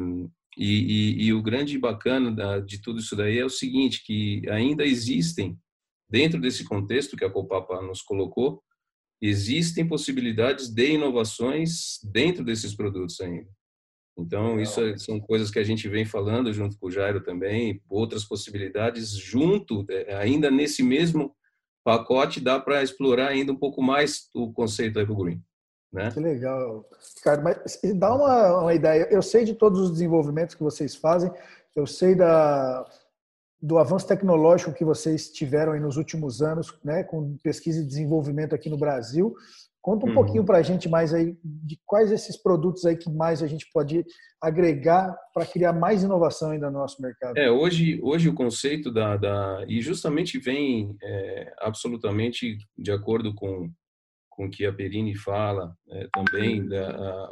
e, e, e, o grande bacana da, de tudo isso daí é o seguinte, que ainda existem, dentro desse contexto que a Copapa nos colocou, existem possibilidades de inovações dentro desses produtos ainda. Então, isso é, são coisas que a gente vem falando junto com o Jairo também, outras possibilidades junto, é, ainda nesse mesmo pacote, dá para explorar ainda um pouco mais o conceito Green. Né? Que legal, Ricardo. Mas dá uma, uma ideia. Eu sei de todos os desenvolvimentos que vocês fazem, eu sei da, do avanço tecnológico que vocês tiveram aí nos últimos anos, né, com pesquisa e desenvolvimento aqui no Brasil. Conta um uhum. pouquinho para a gente mais aí de quais esses produtos aí que mais a gente pode agregar para criar mais inovação ainda no nosso mercado. É, hoje, hoje o conceito da, da e justamente vem é, absolutamente de acordo com com que a Perini fala é, também da, a,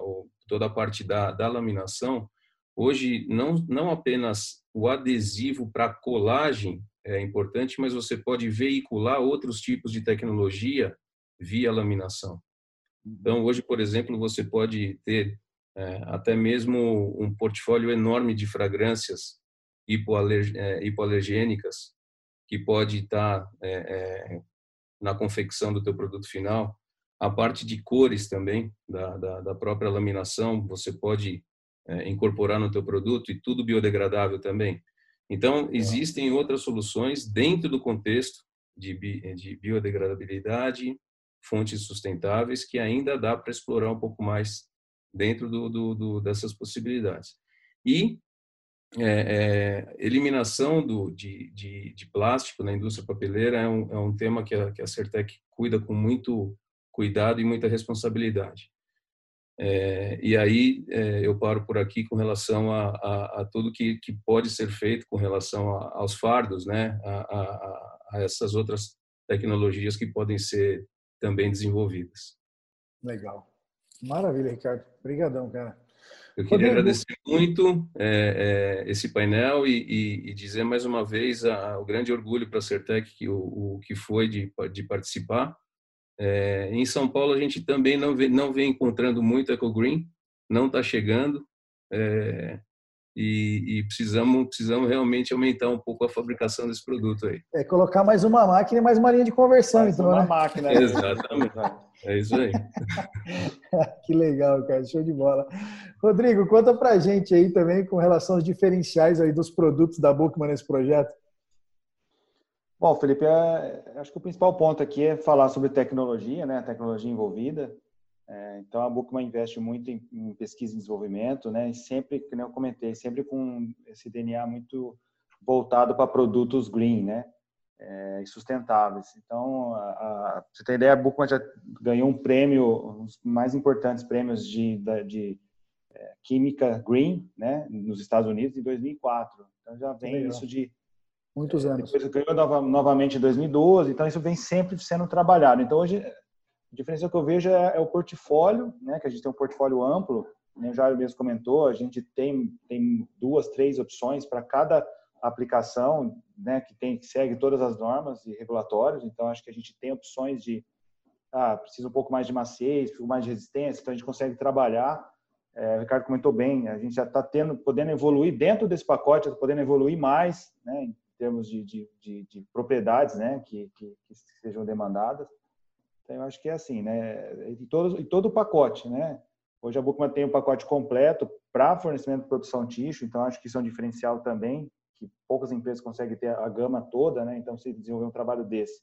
toda a parte da, da laminação. Hoje não não apenas o adesivo para colagem é importante, mas você pode veicular outros tipos de tecnologia via laminação. Então, hoje, por exemplo, você pode ter é, até mesmo um portfólio enorme de fragrâncias é, hipoalergênicas que pode estar é, é, na confecção do teu produto final. A parte de cores também da, da, da própria laminação você pode é, incorporar no teu produto e tudo biodegradável também. Então existem outras soluções dentro do contexto de, de biodegradabilidade, fontes sustentáveis que ainda dá para explorar um pouco mais dentro do, do, do dessas possibilidades. E é, é, eliminação do, de, de, de, plástico na indústria papeleira é um, é um tema que a, que a Certec cuida com muito cuidado e muita responsabilidade. É, e aí é, eu paro por aqui com relação a, a, a tudo que, que, pode ser feito com relação a, aos fardos, né, a, essas outras tecnologias que podem ser também desenvolvidas. Legal. Maravilha, Ricardo. Obrigadão, cara. Eu queria Rodrigo. agradecer muito é, é, esse painel e, e, e, dizer mais uma vez a, o grande orgulho para a Certec que o, o, que foi de, de participar. É, em São Paulo a gente também não vem, não vem encontrando muito Eco Green, não está chegando. É, e, e, precisamos, precisamos realmente aumentar um pouco a fabricação desse produto aí. É colocar mais uma máquina e mais uma linha de conversão, mais então, uma né? máquina. Exatamente. É isso aí. que legal, cara. Show de bola. Rodrigo, conta pra gente aí também com relação aos diferenciais aí dos produtos da Bookman nesse projeto. Bom, Felipe, é, acho que o principal ponto aqui é falar sobre tecnologia, né? A tecnologia envolvida. É, então, a Bookman investe muito em, em, pesquisa e desenvolvimento, né? E sempre, como eu comentei, sempre com esse DNA muito voltado para produtos green, né? É, e sustentáveis. Então, a, a, você tem ideia, a Bookman já ganhou um prêmio, um dos mais importantes prêmios de, de, de é, química green, né? Nos Estados Unidos em 2004. Então, já vem isso de muitos é, anos. Depois ganhou nova, novamente em 2012. Então, isso vem sempre sendo trabalhado. Então, hoje a diferença que eu vejo é, é, o portfólio, né? Que a gente tem um portfólio amplo. Né, o Jair mesmo comentou, a gente tem, tem duas, três opções para cada aplicação, né? Que tem que segue todas as normas e regulatórios. Então, acho que a gente tem opções de ah, precisa um pouco mais de maciez, um pouco mais de resistência, então a gente consegue trabalhar. É, o Ricardo comentou bem, a gente já está tendo, podendo evoluir dentro desse pacote, tá podendo evoluir mais, né, em termos de, de, de, de propriedades, né, que, que, que, sejam demandadas. Então, eu acho que é assim, né? E todo, e todo o pacote, né? Hoje a Bookman tem um pacote completo para fornecimento de produção tixo, então acho que isso é um diferencial também, que poucas empresas conseguem ter a gama toda, né? Então, se desenvolver um trabalho desse,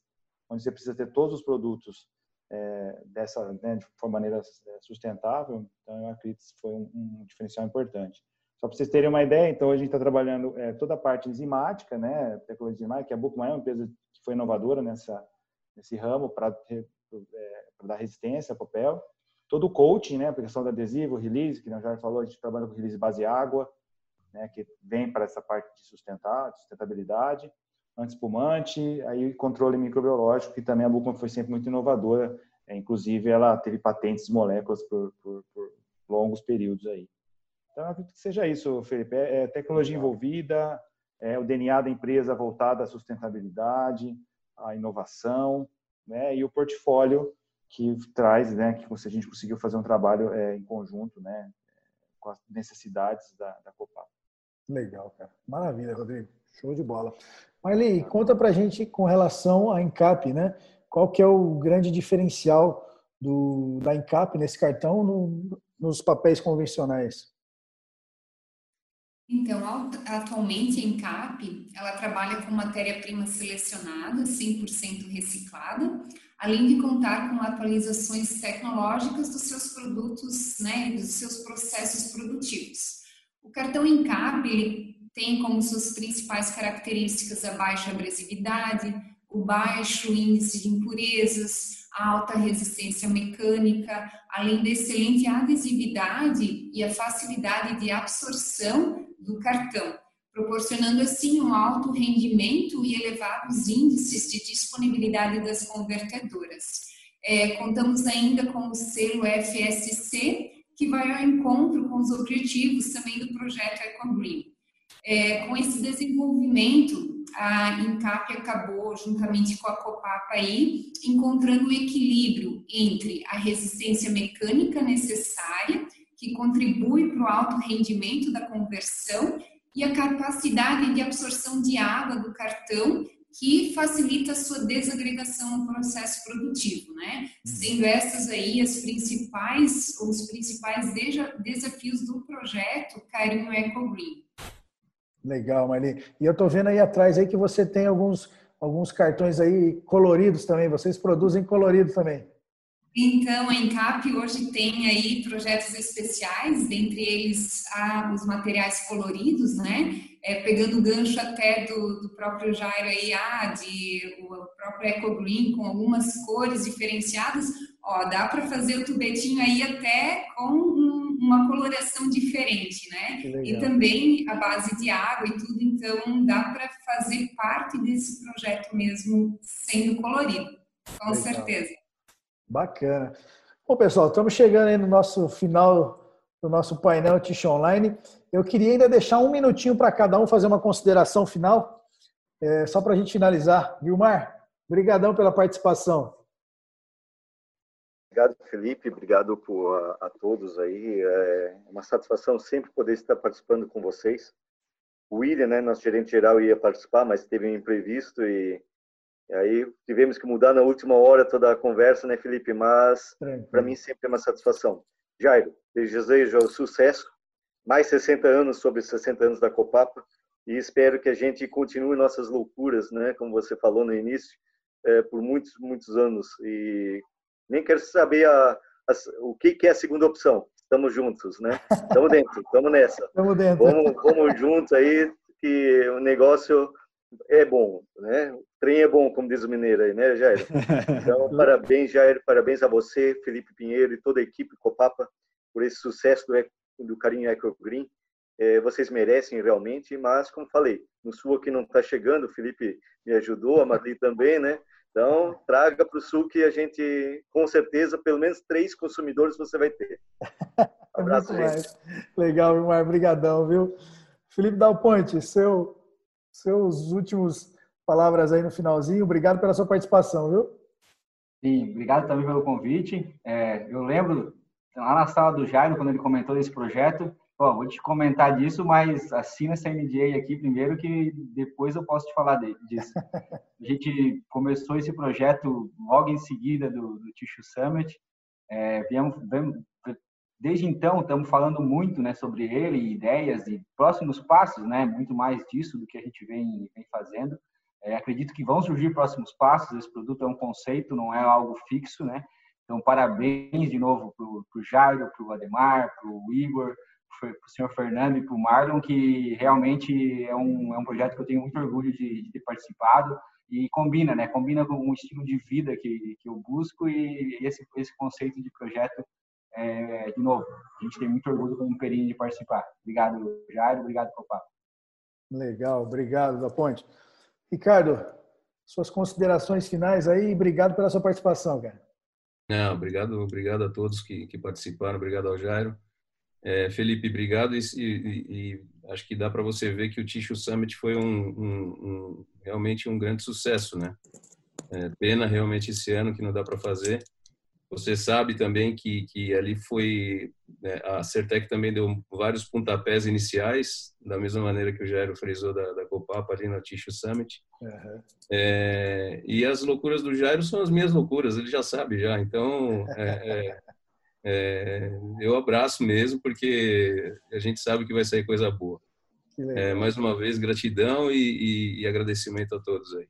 onde você precisa ter todos os produtos é, dessa, né, de maneira é, sustentável, então eu acredito que foi um, um diferencial importante. Só para vocês terem uma ideia, então a gente está trabalhando é, toda a parte enzimática, né, tecnologia enzimática, que a Bookman é uma empresa que foi inovadora nessa nesse ramo para é, para dar resistência ao papel. Todo o coaching, né, a questão do adesivo, release, que nós já falou, a gente trabalha com release base água, né, que vem para essa parte de sustentar, de sustentabilidade, anti-espumante, aí controle microbiológico, que também a Bucman foi sempre muito inovadora, é, inclusive ela teve patentes de moléculas por, por, por, longos períodos aí. Então, eu acredito que seja isso, Felipe, é, é tecnologia envolvida, é o DNA da empresa voltado à sustentabilidade, à inovação, né, e o portfólio que traz, né, que a gente conseguiu fazer um trabalho é, em conjunto, né, com as necessidades da, da Copap. Legal, cara. Maravilha, Rodrigo. Show de bola. Marli, conta pra gente com relação à Encap, né? Qual que é o grande diferencial do, da Encap nesse cartão no, nos papéis convencionais? Então, atualmente a Encap, ela trabalha com matéria-prima selecionada, 100% reciclada, além de contar com atualizações tecnológicas dos seus produtos, né, dos seus processos produtivos. O cartão Encap, ele tem como suas principais características a baixa abrasividade, o baixo índice de impurezas, a alta resistência mecânica, além da excelente adesividade e a facilidade de absorção do cartão, proporcionando assim um alto rendimento e elevados índices de disponibilidade das convertedoras. É, contamos ainda com o selo FSC, que vai ao encontro com os objetivos também do projeto EcoGreen. É, com esse desenvolvimento, a INCAP acabou, juntamente com a Copapa, aí, encontrando o equilíbrio entre a resistência mecânica necessária que contribui para o alto rendimento da conversão e a capacidade de absorção de água do cartão que facilita a sua desagregação no processo produtivo, né? Sendo essas aí as principais, os principais desafios do projeto Carinho Eco Green. Legal, Marli. E eu estou vendo aí atrás aí que você tem alguns, alguns cartões aí coloridos também. Vocês produzem colorido também. Então, a Encap hoje tem aí projetos especiais, dentre eles ah, os materiais coloridos, né? É, pegando o gancho até do, do próprio Jairo aí, ah, de o próprio Eco Green com algumas cores diferenciadas, ó, dá para fazer o tubetinho aí até com um, uma coloração diferente, né? E também a base de água e tudo, então dá para fazer parte desse projeto mesmo sendo colorido, com Legal. certeza. Bacana. Bom, pessoal, estamos chegando aí no nosso final do nosso painel Tish Online. Eu queria ainda deixar um minutinho para cada um fazer uma consideração final, é, só para a gente finalizar. Vilmar, brigadão pela participação. Obrigado, Felipe. Obrigado por, a, a todos aí. É uma satisfação sempre poder estar participando com vocês. O William, né, nosso gerente geral, ia participar, mas teve um imprevisto e e aí tivemos que mudar na última hora toda a conversa, né, Felipe? Mas para mim sempre é uma satisfação. Jairo, desejo sucesso, mais 60 anos sobre 60 anos da Copapa e espero que a gente continue nossas loucuras, né, como você falou no início, é, por muitos, muitos anos. E nem quero saber a, a, o que, que é a segunda opção. Estamos juntos, né? Estamos dentro, estamos nessa. Estamos dentro. Vamos, vamos juntos aí, que o negócio é bom, né? O trem é bom, como diz o mineiro aí, né, Jair? Então, parabéns, Jair, parabéns a você, Felipe Pinheiro e toda a equipe Copapa por esse sucesso do, do Carinho Eco Green. É, vocês merecem realmente, mas, como falei, no Sul aqui não está chegando, o Felipe me ajudou, a Marli também, né? Então, traga para o Sul que a gente, com certeza, pelo menos três consumidores você vai ter. Um abraço, gente. Legal, Vilmar, obrigadão, viu? Felipe Dal Ponte, seu seus últimos palavras aí no finalzinho. Obrigado pela sua participação, viu? Sim, obrigado também pelo convite. É, eu lembro lá na sala do Jairo, quando ele comentou desse projeto, ó, vou te comentar disso, mas assina essa NDA aqui primeiro que depois eu posso te falar disso. A gente começou esse projeto logo em seguida do, do Tissue Summit. É, viemos, Desde então, estamos falando muito né, sobre ele, ideias e próximos passos, né, muito mais disso do que a gente vem, vem fazendo. É, acredito que vão surgir próximos passos. Esse produto é um conceito, não é algo fixo. Né? Então, parabéns de novo para o Jairo, para o Ademar, para o Igor, para o senhor Fernando e para o Marlon, que realmente é um, é um projeto que eu tenho muito orgulho de, de ter participado e combina, né? Combina com o estilo de vida que, que eu busco e esse, esse conceito de projeto é, de novo, a gente tem muito orgulho como Perini de participar. Obrigado, Jairo. Obrigado, Copá. Legal, obrigado, da Ponte. Ricardo, suas considerações finais aí. Obrigado pela sua participação, cara. Não, obrigado, obrigado a todos que, que participaram. Obrigado ao Jairo. É, Felipe, obrigado. E, e, e acho que dá para você ver que o Tissue Summit foi um, um, um, realmente um grande sucesso, né? É, pena realmente esse ano que não dá para fazer. Você sabe também que, que ali foi. Né, a Certec também deu vários pontapés iniciais, da mesma maneira que o Jairo frisou da, da Copapa ali no Tissue Summit. Uhum. É, e as loucuras do Jairo são as minhas loucuras, ele já sabe já. Então, é, é, eu abraço mesmo, porque a gente sabe que vai sair coisa boa. É, mais uma vez, gratidão e, e, e, agradecimento a todos aí.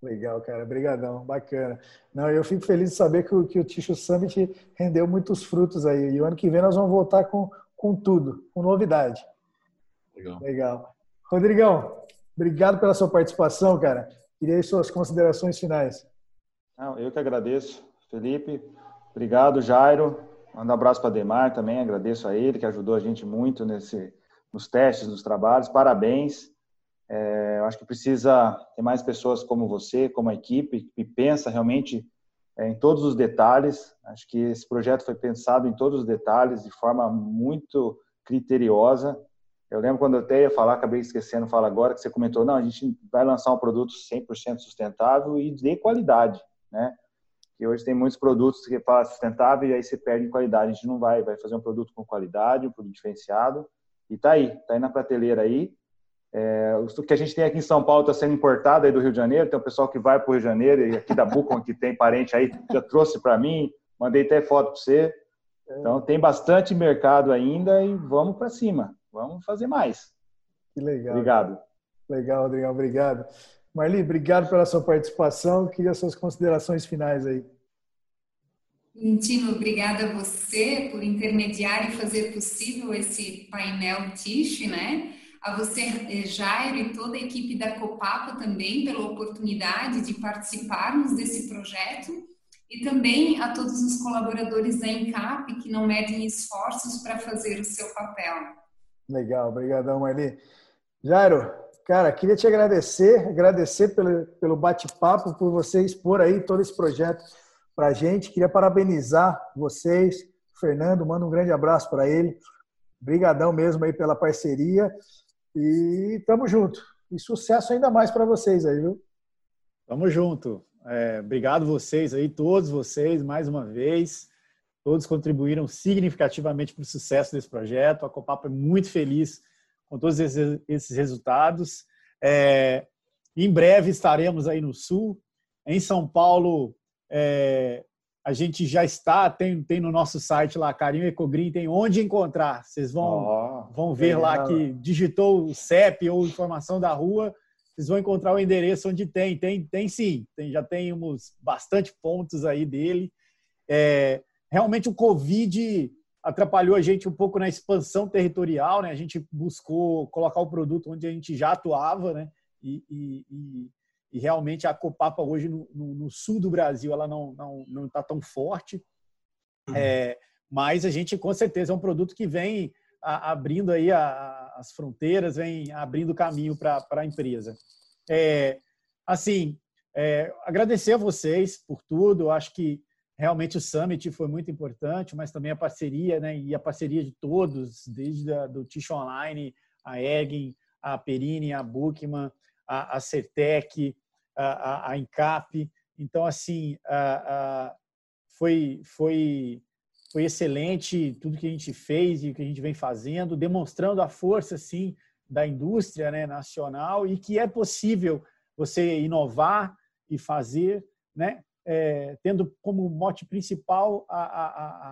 Legal, cara. Obrigadão. Bacana. Não, eu fico feliz de saber que o, que o Ticho Summit rendeu muitos frutos aí. E o ano que vem nós vamos voltar com, com tudo, com novidade. Legal. Legal. Rodrigão, obrigado pela sua participação, cara. Queria suas considerações finais. Não, eu que agradeço. Felipe, obrigado, Jairo. Manda um abraço para Demar também, agradeço a ele, que ajudou a gente muito nesse, nos testes, nos trabalhos. Parabéns. É, eu acho que precisa ter mais pessoas como você, como a equipe, que pensa realmente é, em todos os detalhes. Acho que esse projeto foi pensado em todos os detalhes, de forma muito criteriosa. Eu lembro quando eu até ia falar, acabei esquecendo, fala agora, que você comentou, não, a gente vai lançar um produto 100% sustentável e de qualidade, né? Que hoje tem muitos produtos que falam sustentável e aí você perde em qualidade. A gente não vai, vai fazer um produto com qualidade, um produto diferenciado. E tá aí, tá aí na prateleira aí. É, o que a gente tem aqui em São Paulo está sendo importado aí do Rio de Janeiro. Tem o pessoal que vai para o Rio de Janeiro e aqui da Bucon que tem parente aí, já trouxe para mim, mandei até foto para você. Então tem bastante mercado ainda e vamos para cima, vamos fazer mais. Que legal. Obrigado. Legal, Rodrigo, obrigado. Marli, obrigado pela sua participação. Queria suas considerações finais aí. Intino, obrigada a você por intermediar e fazer possível esse painel TISH, né? A você, eh, Jairo, e toda a equipe da Copapa também pela oportunidade de participarmos desse projeto e também a todos os colaboradores da Encap que não medem esforços para fazer o seu papel. Legal, obrigadão, Marli. Jairo, cara, queria te agradecer, agradecer pelo, pelo bate-papo, por você expor aí todo esse projeto para a gente. Queria parabenizar vocês. Fernando, manda um grande abraço para ele. Obrigadão mesmo aí pela parceria. E tamo junto. E sucesso ainda mais para vocês aí, viu? Tamo junto. É, obrigado vocês aí, todos vocês, mais uma vez. Todos contribuíram significativamente para o sucesso desse projeto. A Copapa é muito feliz com todos esses, resultados. É, em breve estaremos aí no Sul. Em São Paulo, é, a gente já está, tem, tem no nosso site lá, Carinho Ecogreen, tem onde encontrar. Vocês vão, oh, vão ver lá que digitou o CEP ou informação da rua, vocês vão encontrar o endereço onde tem. Tem, tem sim, tem, já temos bastante pontos aí dele. É, realmente o Covid atrapalhou a gente um pouco na expansão territorial, né? A gente buscou colocar o produto onde a gente já atuava, né? E, e, e realmente a Copapa hoje no, no, no, sul do Brasil ela não não não está tão forte uhum. é, mas a gente com certeza é um produto que vem a, abrindo aí a, as fronteiras vem abrindo caminho para a empresa é, assim é, agradecer a vocês por tudo acho que realmente o summit foi muito importante mas também a parceria né e a parceria de todos desde a, do Tish Online a Egin a Perini a Bookman a, a Certec, a, a Encap. Então, assim, a, a, foi, foi, foi excelente tudo que a gente fez e o que a gente vem fazendo, demonstrando a força, assim, da indústria né, nacional e que é possível você inovar e fazer, né, é, tendo como mote principal a, a,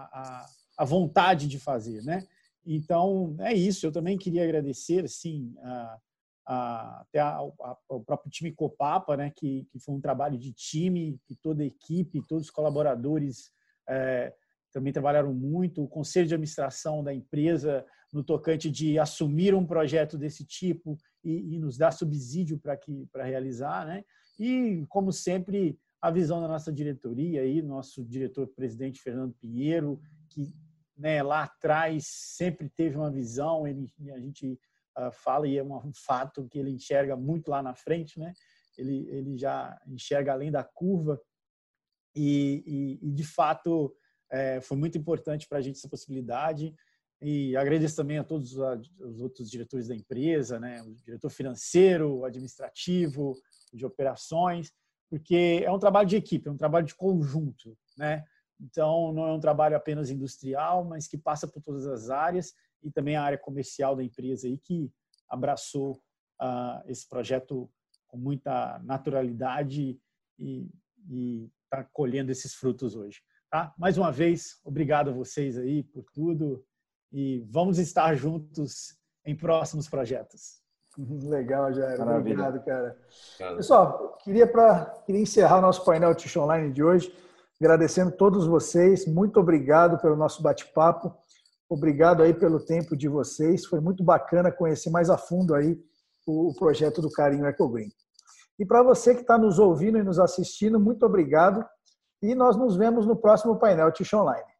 a, a, vontade de fazer, né? Então é isso. Eu também queria agradecer, assim, a, a, até a, a, o próprio time Copapa, né, que, que foi um trabalho de time, que toda a equipe, todos os colaboradores é, também trabalharam muito, o conselho de administração da empresa no tocante de assumir um projeto desse tipo e, e nos dar subsídio para realizar, né? E como sempre a visão da nossa diretoria aí, nosso diretor-presidente Fernando Pinheiro, que né, lá atrás sempre teve uma visão, ele, a gente uh, fala e é um fato que ele enxerga muito lá na frente, né? Ele, ele já enxerga além da curva e, e, e de fato é, foi muito importante para a gente essa possibilidade e agradeço também a todos os outros diretores da empresa, né? O diretor financeiro, administrativo, de operações, porque é um trabalho de equipe, é um trabalho de conjunto, né? Então, não é um trabalho apenas industrial, mas que passa por todas as áreas e também a área comercial da empresa aí que abraçou uh, esse projeto com muita naturalidade e está colhendo esses frutos hoje. Tá? Mais uma vez, obrigado a vocês aí por tudo e vamos estar juntos em próximos projetos. Legal, Jair. Obrigado, cara. Pessoal, queria, pra, queria encerrar o nosso painel Tish Online de hoje, agradecendo todos vocês. Muito obrigado pelo nosso bate-papo. Obrigado aí pelo tempo de vocês. Foi muito bacana conhecer mais a fundo aí o, projeto do Carinho EcoGreen. E para você que está nos ouvindo e nos assistindo, muito obrigado. E nós nos vemos no próximo painel Tish Online.